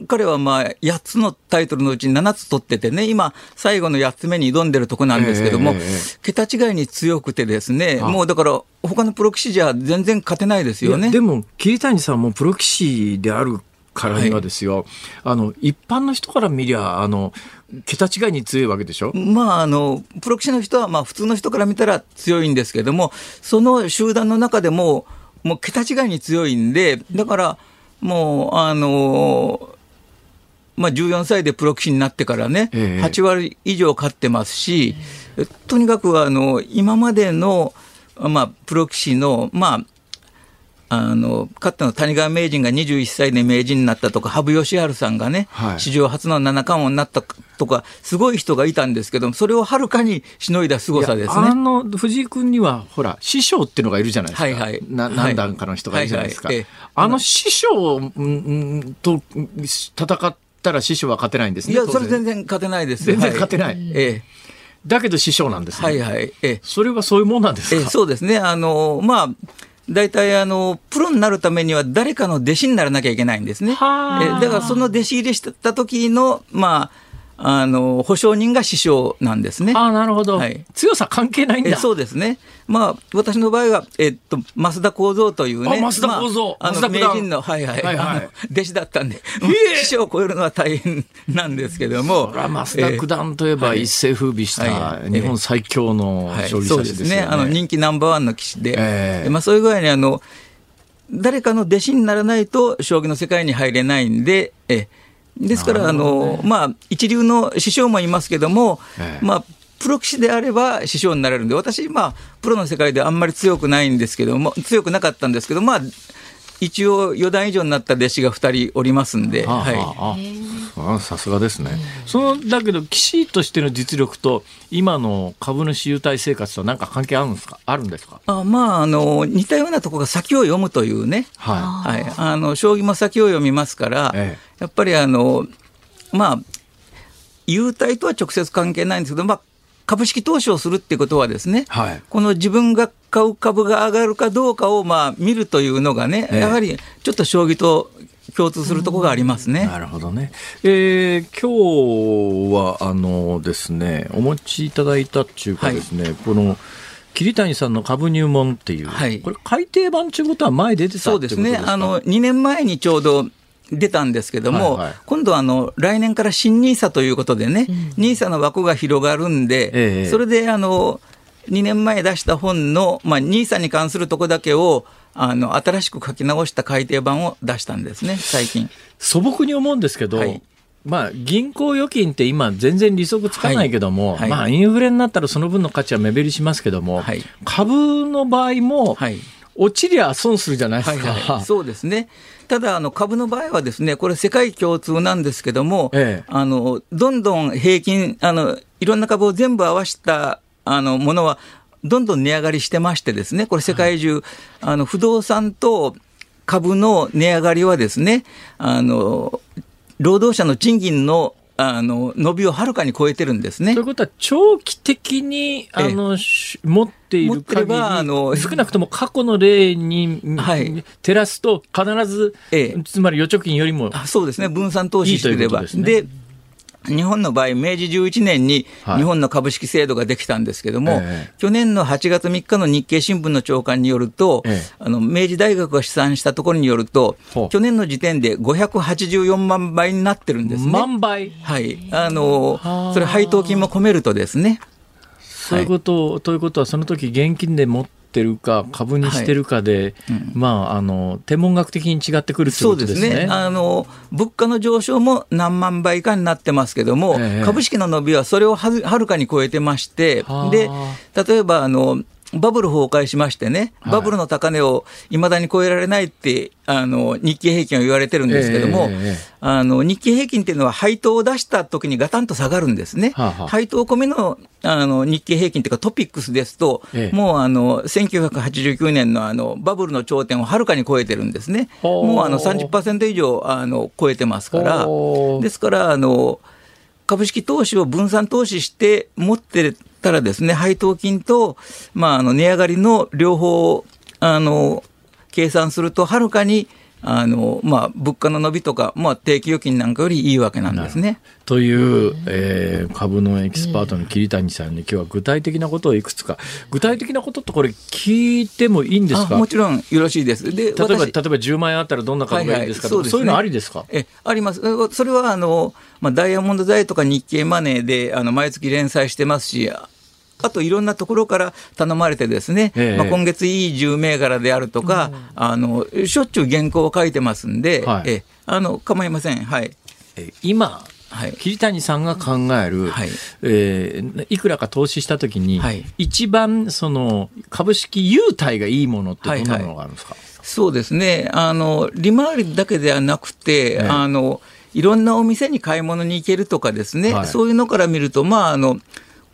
彼はまあ8つのタイトルのうち7つ取っててね、今、最後の8つ目に挑んでるとこなんですけども、ええええ桁違いに強くてですね、あもうだから、他のプロ棋士じゃ全然勝てないですよね。でも桐谷さんもプロ棋士であるからにはですよ、あの一般の人から見りゃあの桁違いに強いわけでしょ、まあ、あのプロ棋士の人はまあ普通の人から見たら強いんですけども、その集団の中でも、もう桁違いに強いんで、だからもう、あのまあ、14歳でプロ棋士になってからね、ええ。8割以上勝ってますし、とにかくあの今までの、まあ、プロ棋士の、まあ、あのかつての谷川名人が21歳で名人になったとか、羽生善治さんがね、はい。史上初の七冠王になったとか、すごい人がいたんですけども、それをはるかにしのいだ凄さですいやあね。の藤井君にはほら師匠っていうのがいるじゃないですか、はいはい。何段かの人がいるじゃないですか、あの師匠と戦ったら師匠は勝てないんですねいや、それ全然勝てないです。全然勝てないえだけど師匠なんですえね、はいはい。ええそれはそういうもんなんですか、ええそうですね。あの、まあ、大体あの、プロになるためには誰かの弟子にならなきゃいけないんですね。はあえだからその弟子入りした時の、まあ、あの、保証人が師匠なんですね。ああなるほど、はい強さ関係ないんだえそうですね。まあ、私の場合は、えっと、増田幸三というね。あ増田幸三まあ、あの、名人の、はいはい、はいはい弟子だったんで、え師匠を超えるのは大変なんですけども。これは増田九段といえば一世風靡しはいた日本最強のはい将棋そうですすよね。ね。あの、人気ナンバーワンの棋士で。ええまあ、そういう具合に、あの、誰かの弟子にならないと、将棋の世界に入れないんで、えですから、あの、まあ、一流の師匠もいますけども、ええ。まあ、プロ棋士であれば師匠になれるんで、私、まあ、プロの世界であんまり強くないんですけども、強くなかったんですけど、まあ、一応、四段以上になった弟子が二人おりますんで、はい。あ。ああさすがですね。そのだけど棋士としての実力と今の株主優待生活と何か関係あるんですか？あるんですか？あまあ、あの、似たようなところが先を読むというね、ははい、あの将棋も先を読みますから、え。やっぱりあの、まあ、優待とは直接関係ないんですけど、まあ、株式投資をするってことはですね、はいこの自分が買う株が上がるかどうかをまあ見るというのがね、ええやはりちょっと将棋と共通するところがありますい。ね。なるほどね。えー今日はあのですねお持ちいただいたっていうかですね、この桐谷さんの株入門っていう、はいこれ改訂版ということは前出てたそうってことですか？ですね。あの、2年前にちょうど出たんですけども、はいはい。今度はあの、来年から新ニーサということでね、ニーサ。の枠が広がるんで、ええそれであの、2年前出した本の、まあ、ニーサに関するとこだけを、あの、新しく書き直した改訂版を出したんですね、最近。素朴に思うんですけど、はい。まあ、銀行預金って今全然利息つかないけども、はい。はい。まあ、インフレになったらその分の価値は目減りしますけども、はい。株の場合も、はい。落ちりゃ損するじゃないですか。はいはい、そうですね。ただ、あの株の場合はですね、これ世界共通なんですけども、ええあの、どんどん平均、あの、いろんな株を全部合わせた、あの、ものは、どんどん値上がりしてましてですね、これ世界中、あの、不動産と株の値上がりはですね、あの、労働者の賃金の、あの、伸びをはるかに超えてるんですね。という。ことは長期的にあの、し持っている限りばあの少なくとも過去の例に、はい。照らすと必ず、ええ。つまり預貯金よりもあそうですね、分散投資してれば。いいですね。で日本の場合、明治11年にはい。日本の株式制度ができたんですけども、ええ。去年の8月3日の日経新聞の長官によると、ええ。あの明治大学が試算したところによると去年の時点で584万倍になってるんですね。万倍？はい、あのはあそれ配当金も込めるとですね、そういうことを、ということはその時現金で持っってるか株にしてるかで、まああの天文学的に違ってくるってそうでことですすね。ねあの物価の上昇も何万倍かになってますけども、ええ。株式の伸びはそれをはるかに超えてましてはあ、で例えばあのバブル崩壊しましてね、はい。バブルの高値をいまだに超えられないってあの日経平均は言われてるんですけども、あの日経平均っていうのは配当を出した時にガタンと下がるんですね。はあはあ。配当込みのあの日経平均っていうかトピックスですと、ええ。もうあの1989年のあのバブルの頂点をはるかに超えてるんですね。もうあの30%以上あの超えてますから。ですからあの株式投資を分散投資して持ってたらですね、配当金と、まあ、あの値上がりの両方あの計算すると、はるかにあの、まあ、物価の伸びとか、まあ、定期預金なんかよりいいわけなんですね。という、えー株のエキスパートの桐谷さんに今日は具体的なことをいくつか具体的なことってこれ聞いてもいいんですあかもちろんよろしいです。で例えば例えば私10万円あったらどんな株がいいですかはいはいそういうのありですか？えあります。えそれはあの、まあ、ダイヤモンド財とか日経マネーであの毎月連載してますし、ああといろんなところから頼まれてですね、ええ。まあ、今月いい10銘柄であるとか、あのしょっちゅう原稿を書いてますんで、はい。えあの構いません。はい。え今はい。桐谷さんが考える、はい。えーいくらか投資したときに、はい。一番その株式優待がいいものってどんなものがあるんですか、そうですね。あの、利回りだけではなくて、ええ。あの、いろんなお店に買い物に行けるとかですね、はい。そういうのから見ると、まあ、あの、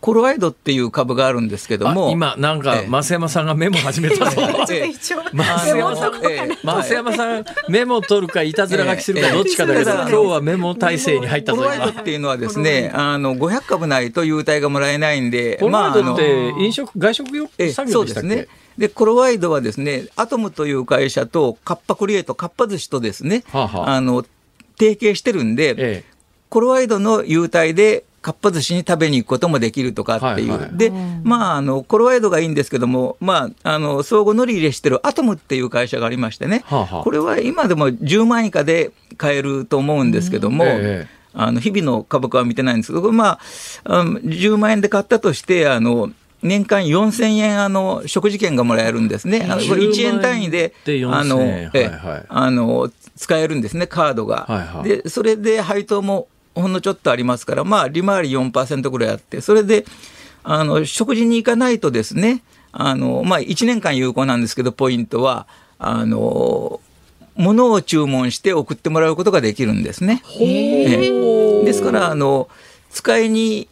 コロワイドっていう株があるんですけどあも、今なんかええ。増山さんがメモ始めたぞ。増山さん、ええ増山さんメモ取るかいたずら書きするかええ。どっちかだけど、ええ。今日はメモ体制に入ったぞコロワイド今。っていうのはですね、あの、500株ないと優待がもらえないんで、コロワイドって飲食外食用ええ産業でしたっけ、そうですね。で、コロワイドはですね、アトムという会社とカッパクリエイト、カッパ寿司とですね、はあはあ。の、提携してるんで、えコロワイドの優待で、かっぱ寿司に食べに行くこともできるとかっていう。はいはい。で、まあ、あの、コロワイドがいいんですけども、まあ、あの、相互乗り入れしてるアトムっていう会社がありましてね、はあはあ。これは今でも10万以下で買えると思うんですけども、ええあの、日々の株価は見てないんですけど、まあ、あの10万円で買ったとして、あの、年間4000円、あの、食事券がもらえるんですね。あのこれ1円単位で、10万あの、円で4000円ええはいはい。あの、使えるんですね、カードが。はいはい。で、それで配当もほんのちょっとありますから、まあ、利回り4%ぐらいあって、それで、あの、食事に行かないとですね、あの、まあ、1年間有効なんですけど、ポイントは、あの、物を注文して送ってもらうことができるんですね。ええですから、あの、使いに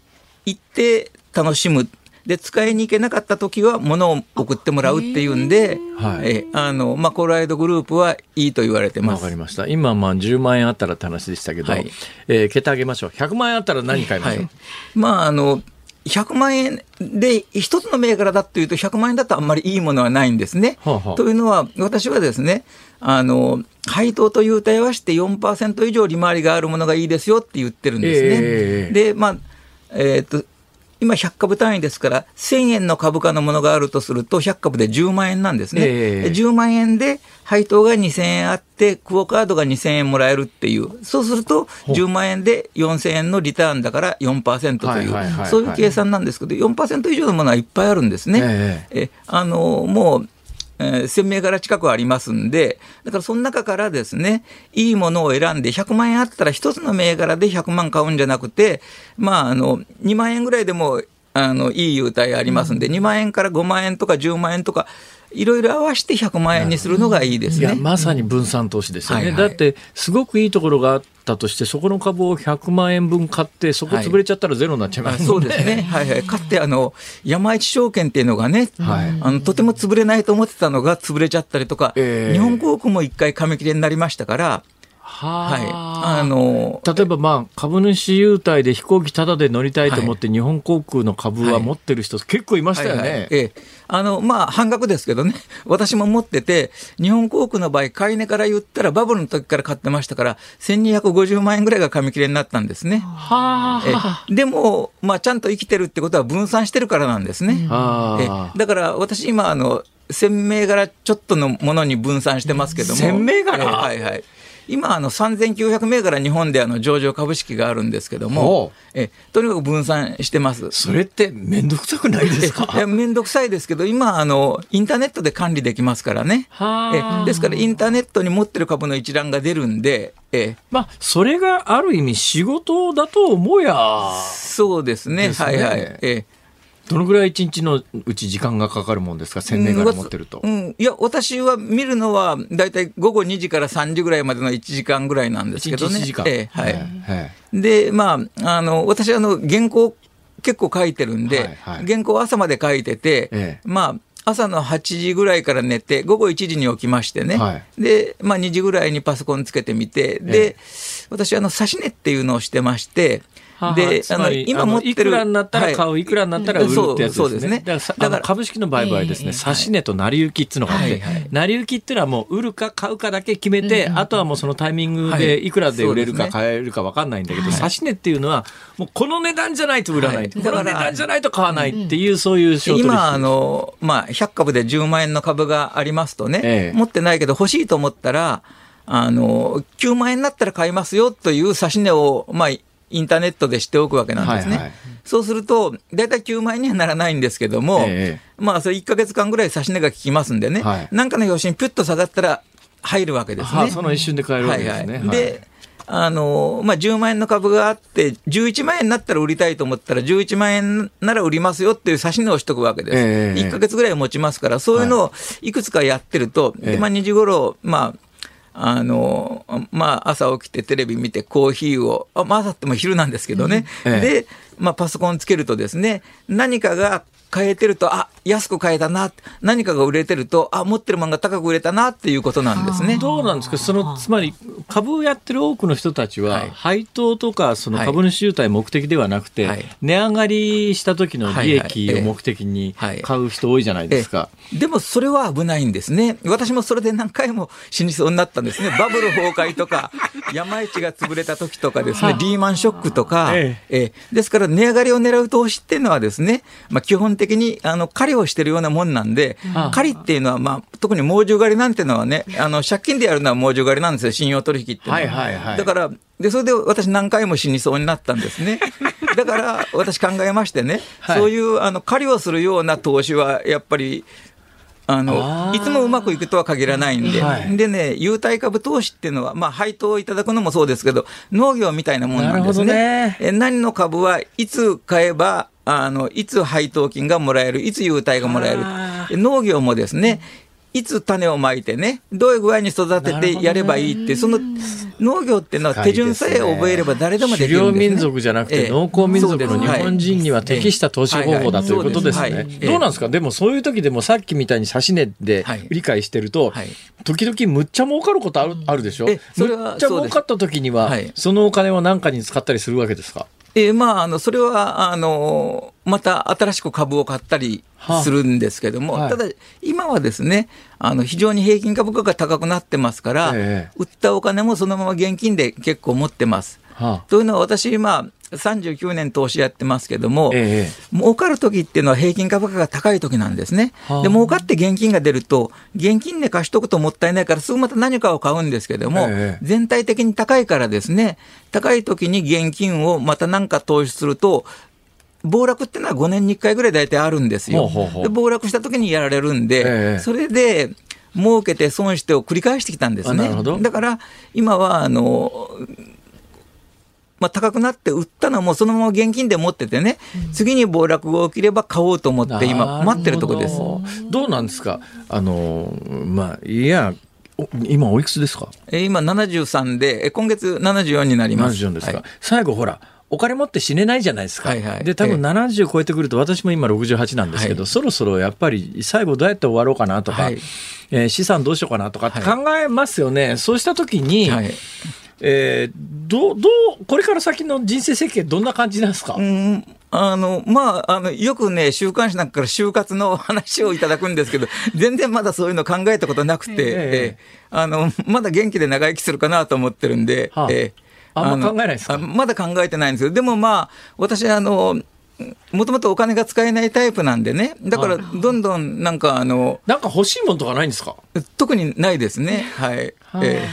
行って楽しむ。で、使いに行けなかった時は物を送ってもらうっていうんで、はいえあの、まあ、コロライドグループはいいと言われてます。わかりました。今、まあ、10万円あったらって話でしたけど、はいえー桁上げましょう。100万円あったら何買いましょう、はい、まああの100万円で一つの銘柄だっていうと100万円だとあんまりいいものはないんですね。はあはあというのは私はですねあの配当と優待はして4%以上利回りがあるものがいいですよって言ってるんですね。ええでまあえーっと今100株単位ですから1000円の株価のものがあるとすると100株で10万円なんですね。ええで10万円で配当が2000円あってクオ・カードが2000円もらえるっていう。そうすると10万円で4000円のリターンだから4%とはいうそういう計算なんですけど4%以上のものはいっぱいあるんですね。え。えあのもうえー1000銘柄近くありますんで、だからその中からですね、いいものを選んで、100万円あったら1つの銘柄で100万買うんじゃなくて、まあ、あの、2万円ぐらいでも、あの、いい優待ありますんで、2万円から5万円とか10万円とか、いろいろ合わせて100万円にするのがいいですいや、ね。まさに分散投資ですよね。はいはいだって、すごくいいところがあったとして、そこの株を100万円分買って、そこ潰れちゃったらゼロになっちゃいますもんね。そうですね。はいはい。かつてあの、山一証券っていうのがね、はいあの、とても潰れないと思ってたのが潰れちゃったりとか、ええ日本航空も一回紙切れになりましたから、ははい。ああの、例えばまあ株主優待で飛行機タダで乗りたいと思って日本航空の株は持ってる人結構いましたよはいはいね。ええあの、まあ、半額ですけどね、私も持ってて、日本航空の場合、買い値から言ったら、バブルの時から買ってましたから、1250万円ぐらいが紙切れになったんですね。はえあ。えでも、まあ、ちゃんと生きてるってことは分散してるからなんですね。あえだから、私今、あの、1000銘柄ちょっとのものに分散してますけども。1000銘柄？ええはいはい。今、あの3900銘柄日本であの上場株式があるんですけどほも、えとにかく分散してます。それって面倒くさくないですか？え面倒くさいですけど、今あの、インターネットで管理できますからね。はあえですから、インターネットに持ってる株の一覧が出るんで、えまあ、それがある意味仕事だと思うや。そうですね、ねはいはい。えどのぐらい一日のうち時間がかかるもんですか、千年から持ってると。うん、いや、私は見るのは、だいたい午後2時から3時ぐらいまでの1時間ぐらいなんですけどね。1時間。ええはい。はいで、まあ、あの、私、あの、原稿結構書いてるんで、はいはい原稿朝まで書いてて、ええまあ、朝の8時ぐらいから寝て、午後1時に起きましてね、はいで、まあ、2時ぐらいにパソコンつけてみて、で、え私、あの、指し値っていうのをしてまして、はあで、つまり今持ってる。いくらになったら買う、はい。い、くらになったら売るってやつですね。だから株式の売買ですね、指し値と成り行きっていうのがあって、成り行きっていうのはもう売るか買うかだけ決めて、あとはもうそのタイミングはでい。いくらで売れるか買えるか分かんないんだけど、指し値っていうのは、もうこの値段じゃないと売らない、はい。この値段じゃないと買わないっていう、そういう今、あの、まあ、100株で10万円の株がありますとね、ええ。持ってないけど欲しいと思ったら、あの、9万円になったら買いますよという指し値を、まあ、インターネットでしておくわけなんですね。はいはい。そうすると、だいたい9万円にはならないんですけども、ええまあ、それ1ヶ月間ぐらい指し値が効きますんでね、はい。なんかの拍子にピュッと下がったら入るわけですね。はあその一瞬で買えるわけですね。はいはい、で、あのまあ、10万円の株があって、11万円になったら売りたいと思ったら、11万円なら売りますよっていう指し値をしとくわけです。ええ1ヶ月ぐらい持ちますから、そういうのをい。くつかやってると、ええ。でまあ、2時頃、まあ、あのまあ、朝起きてテレビ見てコーヒーを、あまあ、朝っても昼なんですけどね、ええ。で、まあ、パソコンつけるとですね、何かが買えてると、あ安く買えたな、何かが売れてると、あ持ってるものが高く売れたなっていうことなんですね。どうなんですか、そのつまり株をやってる多くの人たちは、はい。配当とかその株主優待目的ではなくて、はい。値上がりした時の利益を目的にはい。買う人多いじゃないですか。でもそれは危ないんですね。私もそれで何回も死にそうになったんですね。バブル崩壊とか、山市が潰れた時とかですね、リーマンショックとか、ええ。ーですから値上がりを狙う投資っていうのはですね、まあ、基本的にあの狩りをしてるようなもんなんで、狩りっていうのは、まあ、特に猛獣狩りなんていうのはね、あの借金でやるのは猛獣狩りなんですよ、信用取引っていうのは。はいはいはい。だから、で、それで私何回も死にそうになったんですね。だから、私考えましてね、はい。そういうあの狩りをするような投資は、やっぱり、あのいつもうまくいくとは限らないんで、はい。でね、優待株投資っていうのは、まあ、配当をいただくのもそうですけど、農業みたいなもんなんですね。ね。え何の株はいつ買えば、あのいつ配当金がもらえる、いつ優待がもらえる。農業もですね、いつ種をまいてね、どういう具合に育ててやればいいって、その農業っていうのは手順さえ覚えれば誰でもできるんです、ね。狩猟民族じゃなくて、ええ。農耕民族の日本人には適した投資方法だということですね。どうなんですか？でもそういう時でもさっきみたいに指し値ではい。理解してるとはい、時々むっちゃ儲かることあるあるでしょ？えそれはむっちゃ儲かった時にははい、そのお金を何かに使ったりするわけですか？えーまあ、あのそれはあのまた新しく株を買ったりするんですけども、はあはいただ、今はですねあの非常に平均株価が高くなってますから、ええ売ったお金もそのまま現金で結構持ってます。はあ。というのは私、今、39年投資やってますけども、ええ儲かる時っていうのは平均株価が高い時なんですね。はあ。で、儲かって現金が出ると、現金で貸しとくともったいないから、すぐまた何かを買うんですけども、ええ全体的に高いからですね、高い時に現金をまた何か投資すると、暴落っていうのは5年に1回ぐらい大体あるんですよ。ほうほうで暴落した時にやられるんで、ええそれで、儲けて損してを繰り返してきたんですね。だから、今は、あの、まあ、高くなって売ったのもそのまま現金で持っててね、次に暴落が起きれば買おうと思って今待ってるところです。どどうなんですか？あのまあいやお今おいくつですか？えー今73で、え今月74になります。74ですか、はい。最後ほらお金持って死ねないじゃないですか、はいはい。で多分ええ。70超えてくると私も今68なんですけど、はい。そろそろやっぱり最後どうやって終わろうかなとか、はい。えー資産どうしようかなとかって考えますよね、そうした時に、はいえーどうどうこれから先の人生設計どんな感じなんですか、うんあのまあ、あのよくね、週刊誌なんかから就活の話をいただくんですけど、全然まだそういうの考えたことなくて、ええーあのまだ元気で長生きするかなと思ってるんで、はあえーあんまの考えないですか？あまだ考えてないんですけど、でもまあ、私あの、もともとお金が使えないタイプなんでね、だからどんどんなんかあの、なんか欲しいものとかないんですか？特にないですね。はい。はあ。え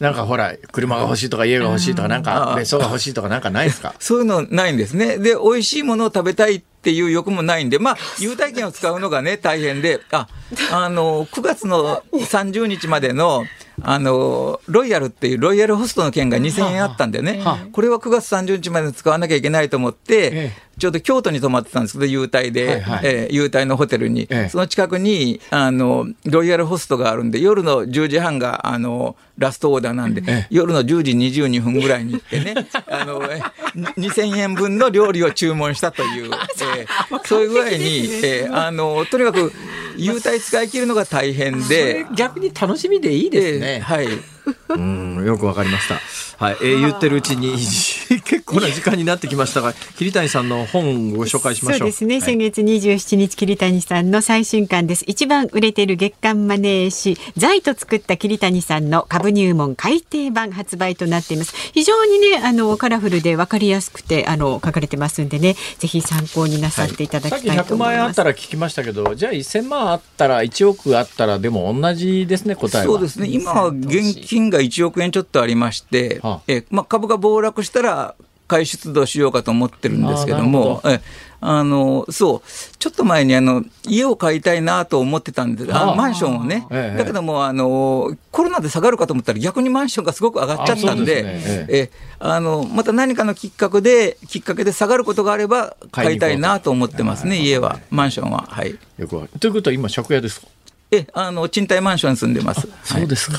なんかほら車が欲しいとか家が欲しいとかなんか別荘が欲しいとかなんかないですか？そういうのないんですね。で、美味しいものを食べたいっていう欲もないんで、まあ、優待券を使うのがね、大変で、あ、あの、9月の30日までの、あの、ロイヤルっていうロイヤルホストの券が2000円あったんでね、これは9月30日まで使わなきゃいけないと思って、えちょうど京都に泊まってたんですけど、優待で、はいはい。えー優待のホテルに、ええ。その近くに、あの、ロイヤルホストがあるんで、夜の10時半が、あの、ラストオーダーなんで、ええ。夜の10時22分ぐらいに行ってね、あの、え2000円分の料理を注文したという、えーそういう具合に、えーあの、とにかく、優待使い切るのが大変で、逆に楽しみでいいですえーね。はい。うん、よくわかりました。はい、えー言ってるうちに 結構な時間になってきましたが、桐谷さんの本をご紹介しましょう。そうですね、はい。先月27日桐谷さんの最新刊です。一番売れている月刊マネー誌財と作った桐谷さんの株入門改訂版発売となっています。非常にねあのカラフルでわかりやすくてあの書かれてますんでね。ぜひ参考になさっていただききたいと100思います、万円あったら聞きましたけど、じゃあ1000万あったら1億あったらでも同じですね答えは。そうですね、今は現金が1億円ちょっとありまして、はあえまあ、株が暴落したら、買い出動しようかと思ってるんですけども、あーなえあのそう、ちょっと前にあの家を買いたいなと思ってたんで、はああマンションをね、ええだけどもあの、コロナで下がるかと思ったら、逆にマンションがすごく上がっちゃったんで、ですね。えあのまた何かのきっかけで、きっかけで下がることがあれば、買いたいなと思ってますね、家は、マンションは。はい。よくということは今借家ですか？えあの賃貸マンションに住んでます。そうですか。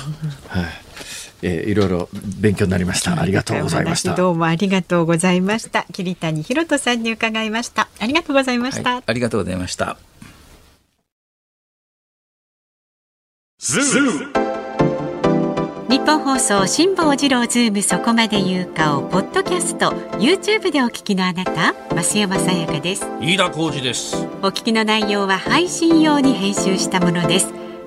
はい。えーいろいろ勉強になりました。ありがとうございました。どうもありがとうございました。桐谷博人さんに伺いました。ありがとうございました、はい。ありがとうございました。日本放送辛坊治郎ズームそこまで言うかをポッドキャスト YouTube でお聞きのあなた増山さやかです。飯田浩司です。お聞きの内容は配信用に編集したものです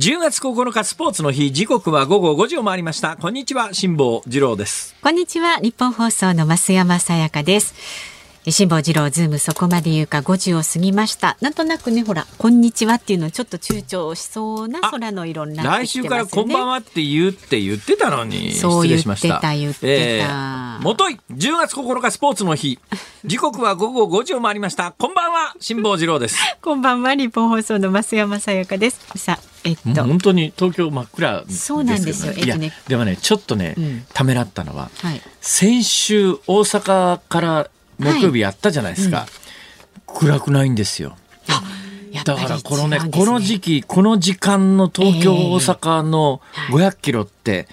10月9日スポーツの日。時刻は午後5時を回りました。こんにちは辛坊治郎です。こんにちは日本放送の増山さやかです。辛坊治郎ズームそこまで言うか5時を過ぎました。なんとなくねほらこんにちはっていうのちょっと躊躇しそうなあ空の色になって来週からこんばんはって言うって言ってたのにそう失礼しました。言ってた。言ってたもとい10月9日スポーツの日。時刻は午後5時を回りました。こんばんは辛坊治郎です。こんばんは日本放送の増山さやかです。さあえっと。本当に東京真っ暗ですそうなんですよ。えっとね。いやでもねちょっとね、うん。ためらったのははい。先週大阪から木曜日やったじゃないですか、暗くないんですよ。だからこのね違うんですこの時期この時間の東京、ええ大阪の500キロって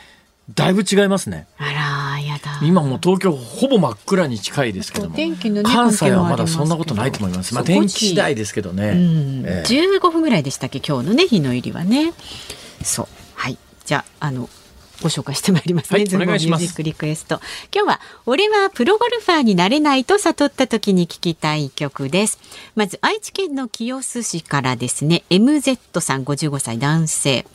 だいぶ違いますね。あらやだ今もう東京ほぼ真っ暗に近いですけども。天気のね関西はまだそんなことないと思います。まあ天気次第ですけどね、うん、ええ。15分ぐらいでしたっけ？今日のね日の入りはね。そう。はい。じゃああのご紹介してまいりますね、はいズームお願いします。ミュージックリクエスト。今日は俺はプロゴルファーになれないと悟った時に聞きたい曲です。まず愛知県の清須市からですね MZ さん55歳男性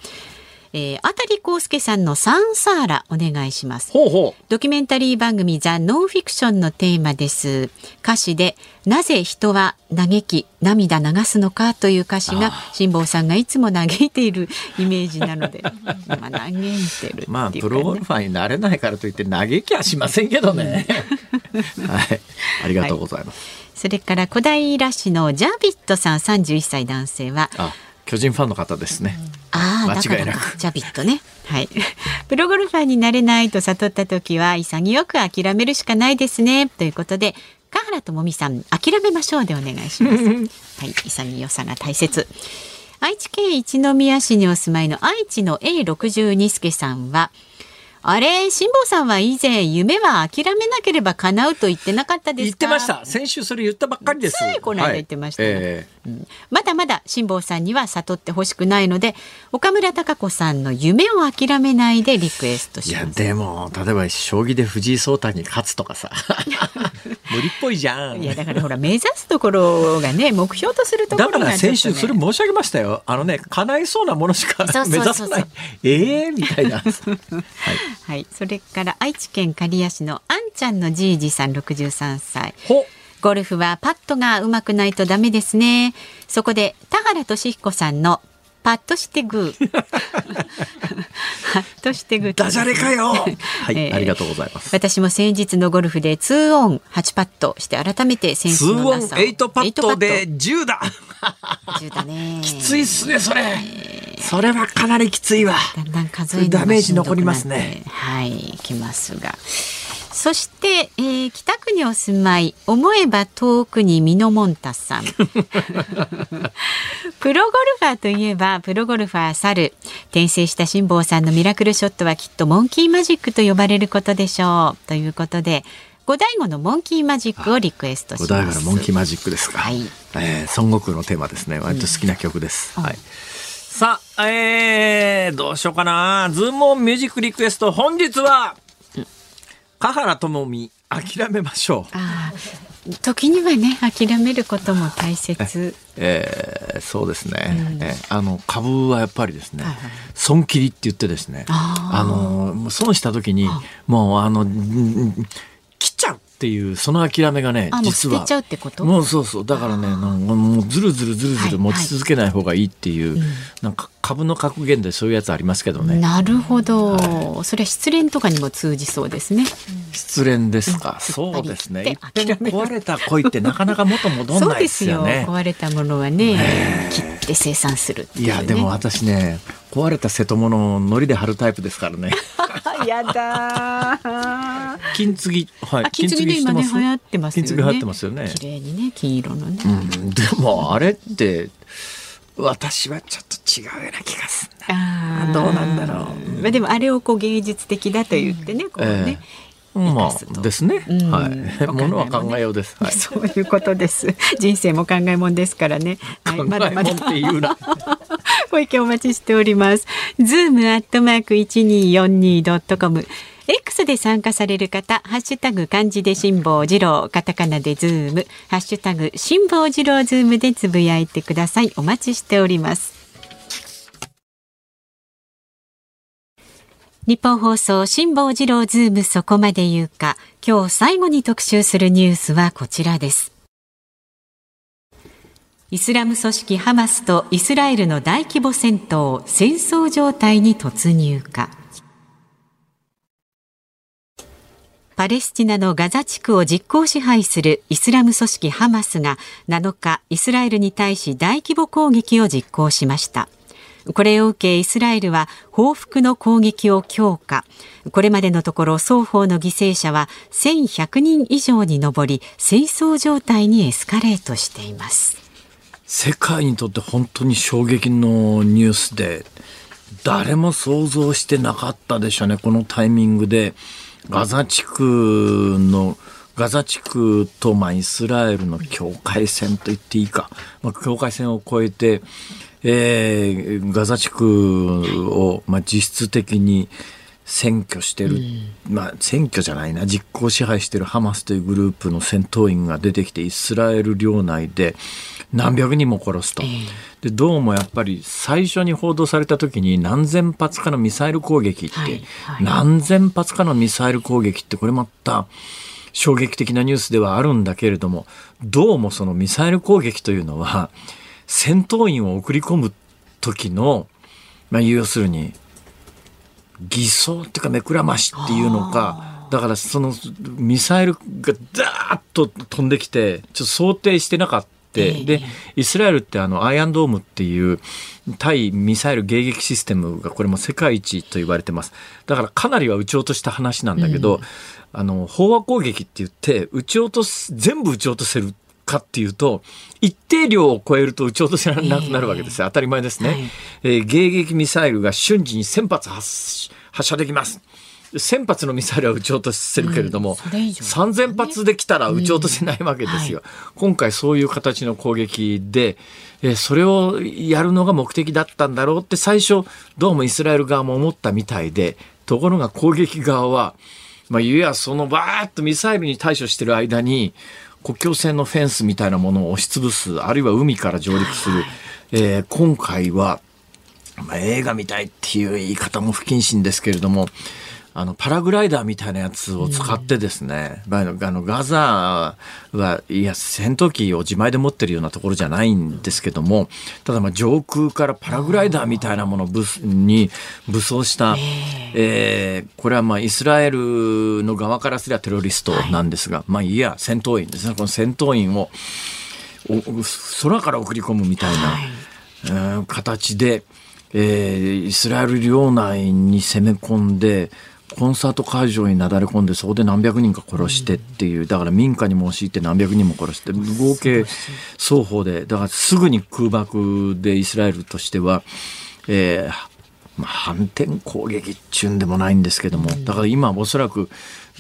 えー、あたりこうすけさんのサンサーラお願いします。ほうほう。ドキュメンタリー番組ザ・ノンフィクションのテーマです。歌詞で、なぜ人は嘆き、涙流すのかという歌詞が、辛坊さんがいつも嘆いている イメージなので、まあ嘆いてるね。まあプロゴルファーになれないからといって嘆きはしませんけどね。はい。ありがとうございます、それから小平市のジャビットさん31歳男性は、あ巨人ファンの方ですね、ああ、だから間違いなくジャビットね。はい。プロゴルファーになれないと悟った時は潔く諦めるしかないですね。ということで、香原智美さん、諦めましょうでお願いします。はい。潔さが大切。愛知県一宮市にお住まいの愛知の A62 助さんは、あれ、辛坊さんは以前、夢は諦めなければ叶うと言ってなかったですか？言ってました。先週それ言ったばっかりです。ついこの間言ってましたねはいえうんまだまだ辛坊さんには悟ってほしくないので岡村孝子さんの夢を諦めないでリクエストえいや、します。でも、例えば将棋で藤井聡太に勝つとかさ。無理っぽいじゃん。いやだからほら目指すところがね目標とするとこだからろがちょっとね先週それ申し上げましたよ。あのね、叶いそうなものしか目指さない。ええみたいな。はい。はいそれから愛知県刈谷市のあんちゃんのじいじさん63歳ほゴルフはパットが上手くないとダメですねそこで田原俊彦さんのパッとしてグー パッとしてグーダジャレかよ。はい、えーありがとうございます。私も先日のゴルフで2オン8パットして改めてセンス2オンのなさを8パットで8 10だ。パット10だねきついっすね、それ。それはかなりきついわ。だんだん数えダメージ残りますねはいきますがそして、えー北区にお住まい思えば遠くにミノモンタさん プロゴルファーといえばプロゴルファー猿転生した辛坊さんのミラクルショットはきっとモンキーマジックと呼ばれることでしょうということで五醍醐のモンキーマジックをリクエストしますモンキーマジックですか。はいえー孫悟空のテーマですね。割と好きな曲です。はい。さあ、えー、どうしようかな。ズームオンミュージックリクエスト、本日は、香原朋美、諦めましょう。あー時にはね諦めることも大切。えーそうですね、えーあの株はやっぱりですね、損切りって言ってですねあの損した時にもうあのん切っていうその諦めがね実は。捨てちゃうってこと？もうそうそう。だからねなんかもうずるずるずるずる持ち続けない方がいいっていう、なんか株の格言でそういうやつありますけどね。なるほど、それは失恋とかにも通じそうですね。失恋ですか、そうですね。壊れた恋ってなかなか元戻んないですすよ。ね壊れたものはね、切って生産するね。いやでも私ね壊れた瀬戸物を海苔で貼るタイプですからね。やだー。金継ぎはい。あ金継ぎで今ね流行ってますよね。金継ぎ流行ってますよね。綺麗にね金色のね。うん。でもあれって私はちょっと違うような気がするな。あー。どうなんだろう。まあでもあれをこう芸術的だと言ってね、こうね。ま生かすとあですね、うんはいものは考えようです、はい、そういうことです。人生も考えもんですからね。はい、考えもんって言うな ご意見お待ちしております。ズームアットマーク一二四二ドットコム。X で参加される方、ハッシュタグ漢字で辛坊治郎、カタカナでズーム、ハッシュタグ辛坊治郎ズームでつぶやいてください。お待ちしております。ニッポン放送辛坊治郎ズームそこまで言うか。今日最後に特集するニュースはこちらです。イスラム組織ハマスとイスラエルの大規模戦闘戦争状態に突入か。パレスチナのガザ地区を実効支配するイスラム組織ハマスが7日イスラエルに対し大規模攻撃を実行しました。これを受けイスラエルは報復の攻撃を強化。これまでのところ双方の犠牲者は1100人以上に上り戦争状態にエスカレートしています。世界にとって本当に衝撃のニュースで誰も想像してなかったでしょうね。このタイミングでガザ地区のガザ地区とまあイスラエルの境界線と言っていいか、まあ、境界線を越えて、えーガザ地区をまあ実質的に占拠してる、まあ占拠じゃないな実効支配してるハマスというグループの戦闘員が出てきてイスラエル領内で何百人も殺すと。でどうもやっぱり最初に報道された時に何千発かのミサイル攻撃って、はいはい。何千発かのミサイル攻撃ってこれまた衝撃的なニュースではあるんだけれどもどうもそのミサイル攻撃というのは戦闘員を送り込む時の、まあ、要するに偽装っていうか目くらましっていうのかだからそのミサイルがザーッと飛んできてちょっと想定してなかった。ええ。でイスラエルってあのアイアンドームっていう対ミサイル迎撃システムがこれも世界一と言われてます。だからかなりは撃ち落とした話なんだけど、あの飽和攻撃って言って撃ち落とす全部撃ち落とせるかっていうと、一定量を超えると撃ち落とせなくなるわけですよ。当たり前ですね。はいえー迎撃ミサイルが瞬時に1000発発発射できます。1000発のミサイルは撃ち落とせるけれども、うんそれ以上3000発できたら撃ち落とせないわけですよ。今回そういう形の攻撃で、えーそれをやるのが目的だったんだろうって最初どうもイスラエル側も思ったみたいで、ところが攻撃側は、まあ、いや、そのバーッとミサイルに対処してる間に、国境線のフェンスみたいなものを押しつぶす、あるいは海から上陸する。えー今回は、まあ、映画みたいっていう言い方も不謹慎ですけれども、あの、パラグライダーみたいなやつを使ってですね、まあ、あの、ガザは、いや、戦闘機を自前で持ってるようなところじゃないんですけども、ただまあ上空からパラグライダーみたいなものに武装した、えーこれはまあイスラエルの側からすればテロリストなんですが、まあいいや、戦闘員ですね。この戦闘員をお空から送り込むみたいな、えー形で、えーイスラエル領内に攻め込んで、コンサート会場になだれ込んで、そこで何百人か殺してっていう、だから民家にも押し入って何百人も殺して、合計双方で、だからすぐに空爆でイスラエルとしては、えーまあ、反転攻撃っちゅうんでもないんですけども、だから今おそらく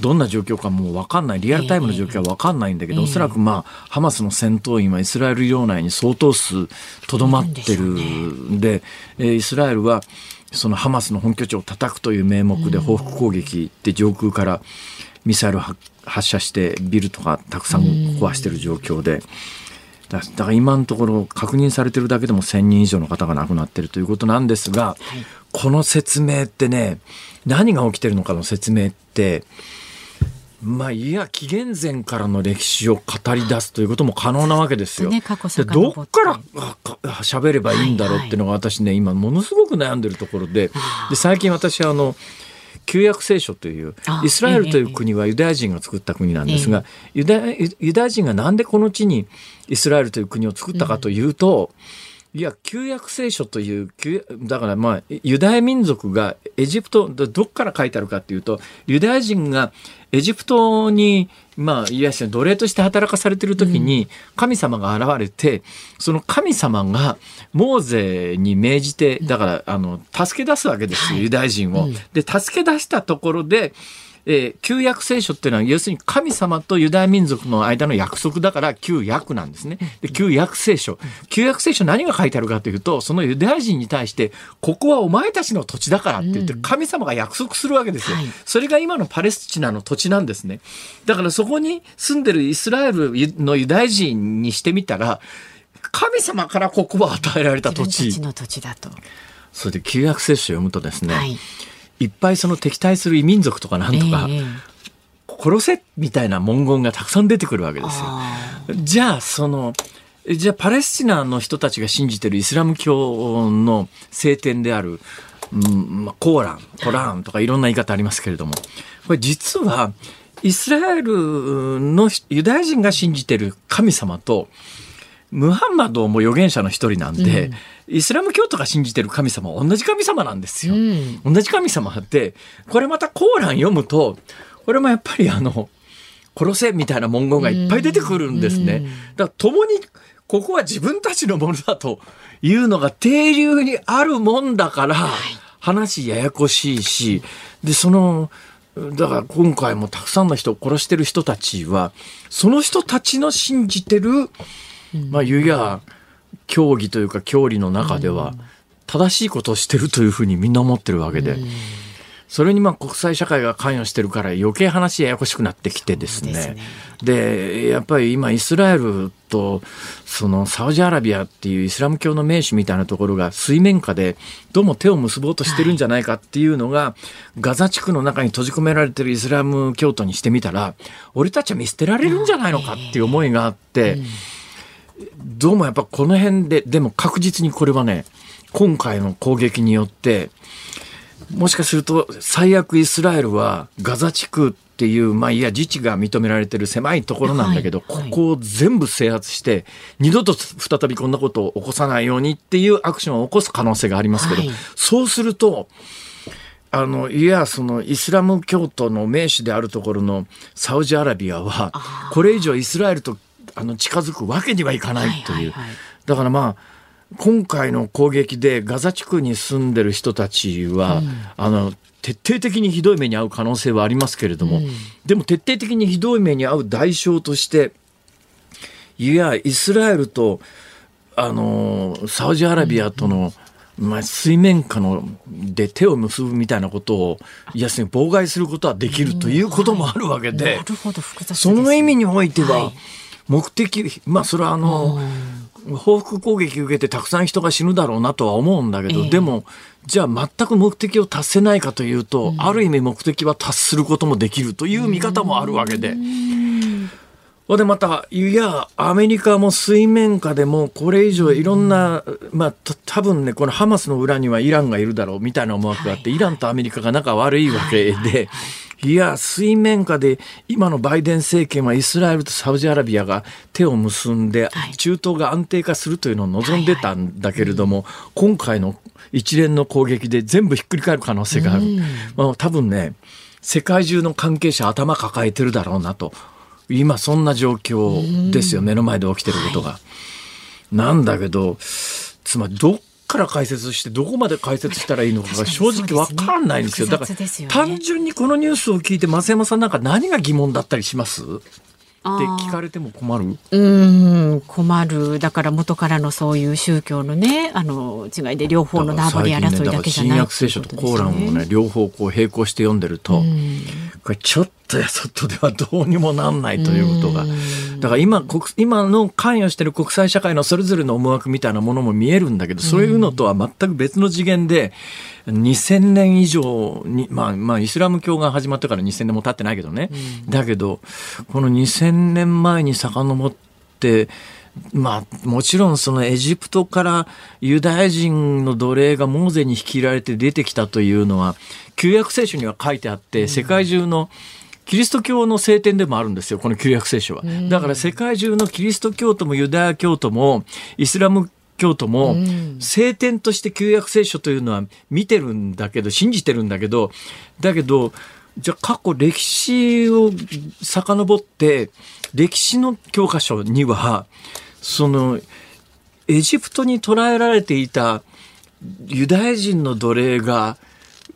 どんな状況かもう分かんない、リアルタイムの状況は分かんないんだけど、おそらくまあ、ハマスの戦闘員はイスラエル領内に相当数とどまってるんで、えーイスラエルはそのハマスの本拠地を叩くという名目で報復攻撃で上空からミサイル発射してビルとかたくさん壊してる状況で。だだから今のところ確認されてるだけでも1000人以上の方が亡くなってるということなんですが、この説明ってね何が起きてるのかの説明ってまあいや紀元前からの歴史を語り出すということも可能なわけですよ。ねでどっから喋ればいいんだろうっていうのが私ね今ものすごく悩んでるところで。で最近私はあの旧約聖書というあイスラエルという国はユダヤ人が作った国なんですが、ユダヤユダヤ人がなんでこの地にイスラエルという国を作ったかというと、いや、旧約聖書という、旧だからまあ、ユダヤ民族がエジプト、どどっから書いてあるかっていうと、ユダヤ人がエジプトに、まあ、いや奴隷として働かされてる時に、神様が現れて、その神様がモーゼに命じて、だから、あの、助け出すわけですよ、ユダヤ人を。で、助け出したところで、えー旧約聖書っていうのは要するに神様とユダヤ民族の間の約束だから旧約なんですね。で旧約聖書。旧約聖書何が書いてあるかというと、そのユダヤ人に対して、ここはお前たちの土地だからって言って神様が約束するわけですよ。はいそれが今のパレスチナの土地なんですね。だからそこに住んでるイスラエルのユダヤ人にしてみたら、神様からここは与えられた土地土地だと。それで旧約聖書を読むとですね、はい。いっぱいその敵対する異民族とかなんとか、ええ殺せみたいな文言がたくさん出てくるわけですよ。あじゃあそのじゃあパレスチナの人たちが信じてるイスラム教の聖典である、うんまあ、コーランコラーンとかいろんな言い方ありますけれどもこれ実はイスラエルのユダヤ人が信じてる神様とムハンマドも預言者の一人なんで、イスラム教徒が信じてる神様は同じ神様なんですよ。うん同じ神様ってこれまたコーラン読むとこれもやっぱりあの殺せみたいな文言がいっぱい出てくるんですね。だから共にここは自分たちのものだというのが定流にあるもんだから話ややこしいしでそのだから今回もたくさんの人を殺してる人たちはその人たちの信じてる、まあ言うや教義というか教理の中では正しいことをしてるというふうにみんな思ってるわけで。それにまあ国際社会が関与してるから余計話ややこしくなってきてですね。でやっぱり今イスラエルとそのサウジアラビアっていうイスラム教の名手みたいなところが水面下でどうも手を結ぼうとしてるんじゃないかっていうのが、ガザ地区の中に閉じ込められてるイスラム教徒にしてみたら俺たちは見捨てられるんじゃないのかっていう思いがあって、どうもやっぱこの辺ででも確実にこれはね今回の攻撃によってもしかすると最悪イスラエルはガザ地区っていう、まあいや自治が認められてる狭いところなんだけど、はい。はい。ここを全部制圧して二度と再びこんなことを起こさないようにっていうアクションを起こす可能性がありますけど、はい。そうするとあのいやそのイスラム教徒の名手であるところのサウジアラビアはこれ以上イスラエルとあの近づくわけにはいかないという、はいはい。はいだからまあ今回の攻撃でガザ地区に住んでる人たちは、あの徹底的にひどい目に遭う可能性はありますけれども、でも徹底的にひどい目に遭う代償としていやイスラエルとあのサウジアラビアとの、まあ、水面下ので手を結ぶみたいなことをいや妨害することはできるということもあるわけで、なるほど複雑ですその意味においては、はい目的、まあそれはあの、報復攻撃受けてたくさん人が死ぬだろうなとは思うんだけど、ええ。でも、じゃあ全く目的を達せないかというと、ある意味目的は達することもできるという見方もあるわけで。ほんでまた、いや、アメリカも水面下でもこれ以上いろんな、まあ、た多分ね、このハマスの裏にはイランがいるだろうみたいな思惑があって、イランとアメリカが仲悪いわけで、いや、水面下で今のバイデン政権はイスラエルとサウジアラビアが手を結んではい、中東が安定化するというのを望んでたんだけれども、今回の一連の攻撃で全部ひっくり返る可能性がある。まあ、多分ね、世界中の関係者頭抱えてるだろうなと。今そんな状況ですよ、目の前で起きてることが。なんだけど、つまりどっから解説してどこまで解説したらいいのかが正直わかんないんですよ。だから単純にこのニュースを聞いて増山さんなんか何が疑問だったりします？って聞かれても困る？うーん困る。だから元からのそういう宗教のねあの違いで両方の縄張り争いだけじゃない新約聖書とコーランをね両方こう並行して読んでると、これちょっとやそっとではどうにもなんないということが。だから今国今の関与している国際社会のそれぞれの思惑みたいなものも見えるんだけどそういうのとは全く別の次元で2000年以上にまあまあイスラム教が始まってから2000年も経ってないけどね、だけどこの2000年前に遡ってまあ、もちろんそのエジプトからユダヤ人の奴隷がモーゼに率いられて出てきたというのは、旧約聖書には書いてあって、世界中のキリスト教の聖典でもあるんですよ、この旧約聖書は。だから世界中のキリスト教徒もユダヤ教徒もイスラム教徒も聖典として旧約聖書というのは見てるんだけど、信じてるんだけど、だけど、じゃあ過去歴史を遡って、歴史の教科書には、その、エジプトに捕らえられていたユダヤ人の奴隷が、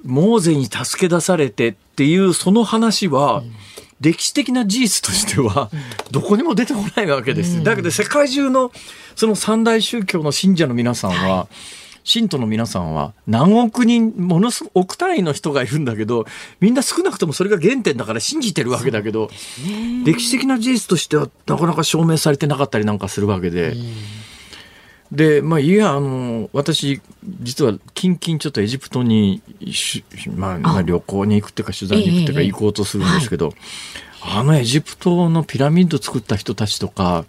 モーゼに助け出されてっていうその話は、歴史的な事実としては、どこにも出てこないわけです。だけど世界中のその三大宗教の信者の皆さんは、信徒の皆さんは何億人、ものすごく億単位の人がいるんだけど、みんな少なくともそれが原点だから信じてるわけだけど、歴史的な事実としてはなかなか証明されてなかったりなんかするわけで。で、まあ、いや、あの、私、実は、近々ちょっとエジプトにし、まあ、まあ、旅行に行くっていうか、取材に行くっていうか、ええ行こうとするんですけど、あのエジプトのピラミッド作った人たちとか、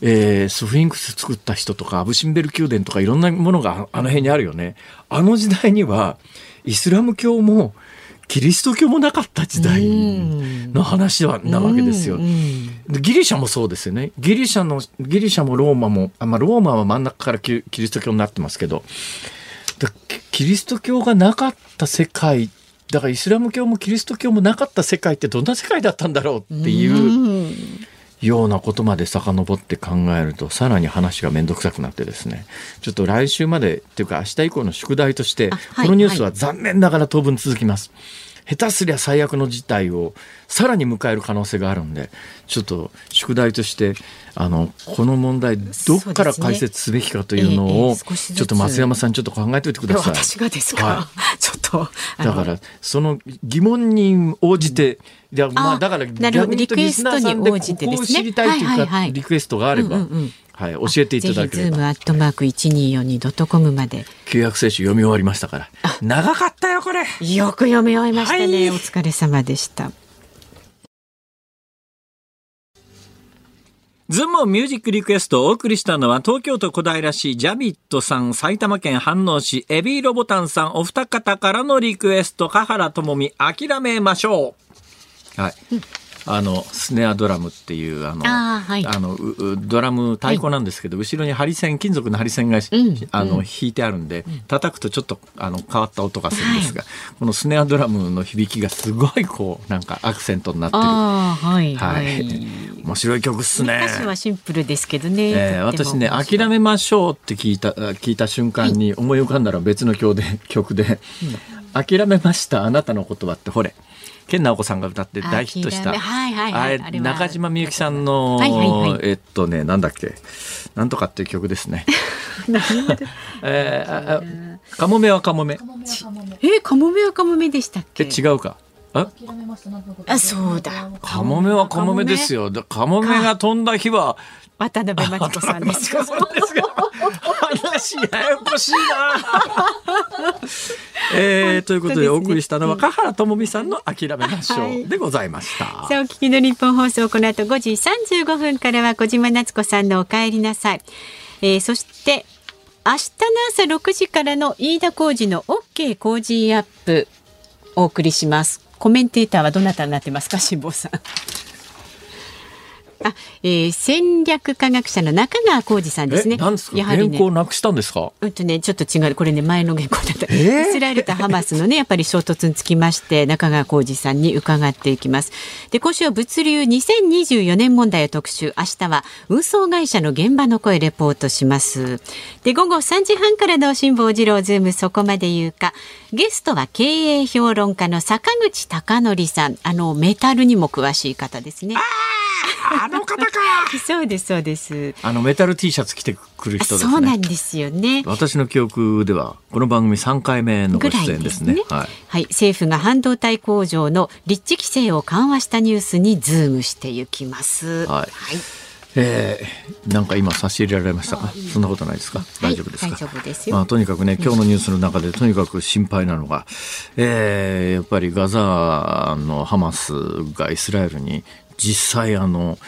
えースフィンクス作った人とか、アブシンベル宮殿とかいろんなものがあの辺にあるよね。あの時代には、イスラム教も、キリスト教もなかった時代の話はなわけですよ。でギリシャもそうですよね。ギリシャの、ギリシャもローマも、あまあ、ローマは真ん中からキキリスト教になってますけど、キリスト教がなかった世界、だからイスラム教もキリスト教もなかった世界ってどんな世界だったんだろうっていうようなことまで遡って考えると、さらに話がめんどくさくなってですね、ちょっと来週まで、っていうか明日以降の宿題として、あはいこのニュースは残念ながら当分続きます。下手すりゃ最悪の事態をさらに迎える可能性があるんで、ちょっと宿題として、あの、この問題、どっから解説すべきかというのを、ちょっと増山さんちょっと考えておいてください。私がですか、は ちょっとだから、その疑問に応じて、いやまあ、あだから、逆に言うとリスナーさんで、こリクエストに応じてですね。こを知りたいというか、リクエストがあれば、はい、教えていただければ。ズームアットマーク一二四二ドットコムまで旧約聖書読み終わりましたから。長かったよ、これ。よく読み終えましたね、はいお疲れ様でした。ズームミュージックリクエストをお送りしたのは東京都小平市ジャビットさん、埼玉県飯能市エビーロボタンさん、お二方からのリクエスト、香原智美、諦めましょう。はい。あのスネアドラムっていうあのあーはい。あのううドラム太鼓なんですけど、後ろにハリセン金属のハリセンが、んあの弾いてあるんで、叩くとちょっとあの変わった音がするんですが、このスネアドラムの響きがすごいこうなんかアクセントになってる。はいははい。い、面白い曲っすね。歌詞はシンプルですけどね、えー私ね諦めましょうって聞いた聞いた瞬間に思い浮かんだら別の曲で曲で、諦めましたあなたの言葉ってほれ健直子さんが歌って大ヒットした。中島みゆきさんの、はいはいはい。えっとねなんだっけ。なんとかっていう曲ですね。えーああかもめはかもめえー、カモメはカモメでしたっえけ違うかああそうだ。かもめはかもめですよ。だかもめが飛んだ日は渡辺真知子さんですかそうですか。話ややこしいな。えー、ということでお送りしたのは香原朋美さんの諦めましょはい。うでございました。さあお聞きの日本放送この後5時35分からは小島夏子さんのお帰りなさい、えー、そして明日の朝6時からの飯田浩二の OK 工事アップお送りしますコメンテーターはどなたになってますか辛坊さん。あ、えー、戦略科学者の中川浩二さんですねえ、なんですか？やはりね原稿なくしたんですか？うんとね、ちょっと違う。これね、前の原稿だった。えー？イスラエルとハマスのね、やっぱり衝突につきまして、中川浩二さんに伺っていきます。で、今週は物流2024年問題を特集。明日は運送会社の現場の声レポートします。で、午後3時半からの辛坊治郎ズームそこまで言うか。ゲストは経営評論家の坂口孝則さん。あの、メタルにも詳しい方ですね。あの方か。そうです、そうです。あのメタル T シャツ着てくる人ですね。そうなんですよね。私の記憶ではこの番組3回目のご出演ですね。はい。はい、政府が半導体工場の立地規制を緩和したニュースにズームしていきます。はいえー、なんか今差し入れられましたか？そんなことないですか？大丈夫ですか？大丈夫ですよまあとにかくね今日のニュースの中でとにかく心配なのが、えー、やっぱりガザのハマスがイスラエルに実際あの。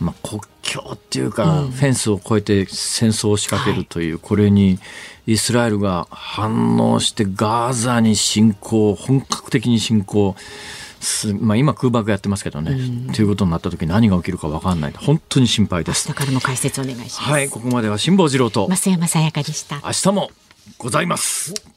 まあ、国境っていうか、フェンスを越えて戦争を仕掛けるという、これにイスラエルが反応してガザに侵攻本格的に侵攻す、まあ、今空爆やってますけどね、ということになった時何が起きるか分かんない本当に心配です明日からも解説お願いします。はいここまでは辛坊治郎と増山さやかでした。明日もございます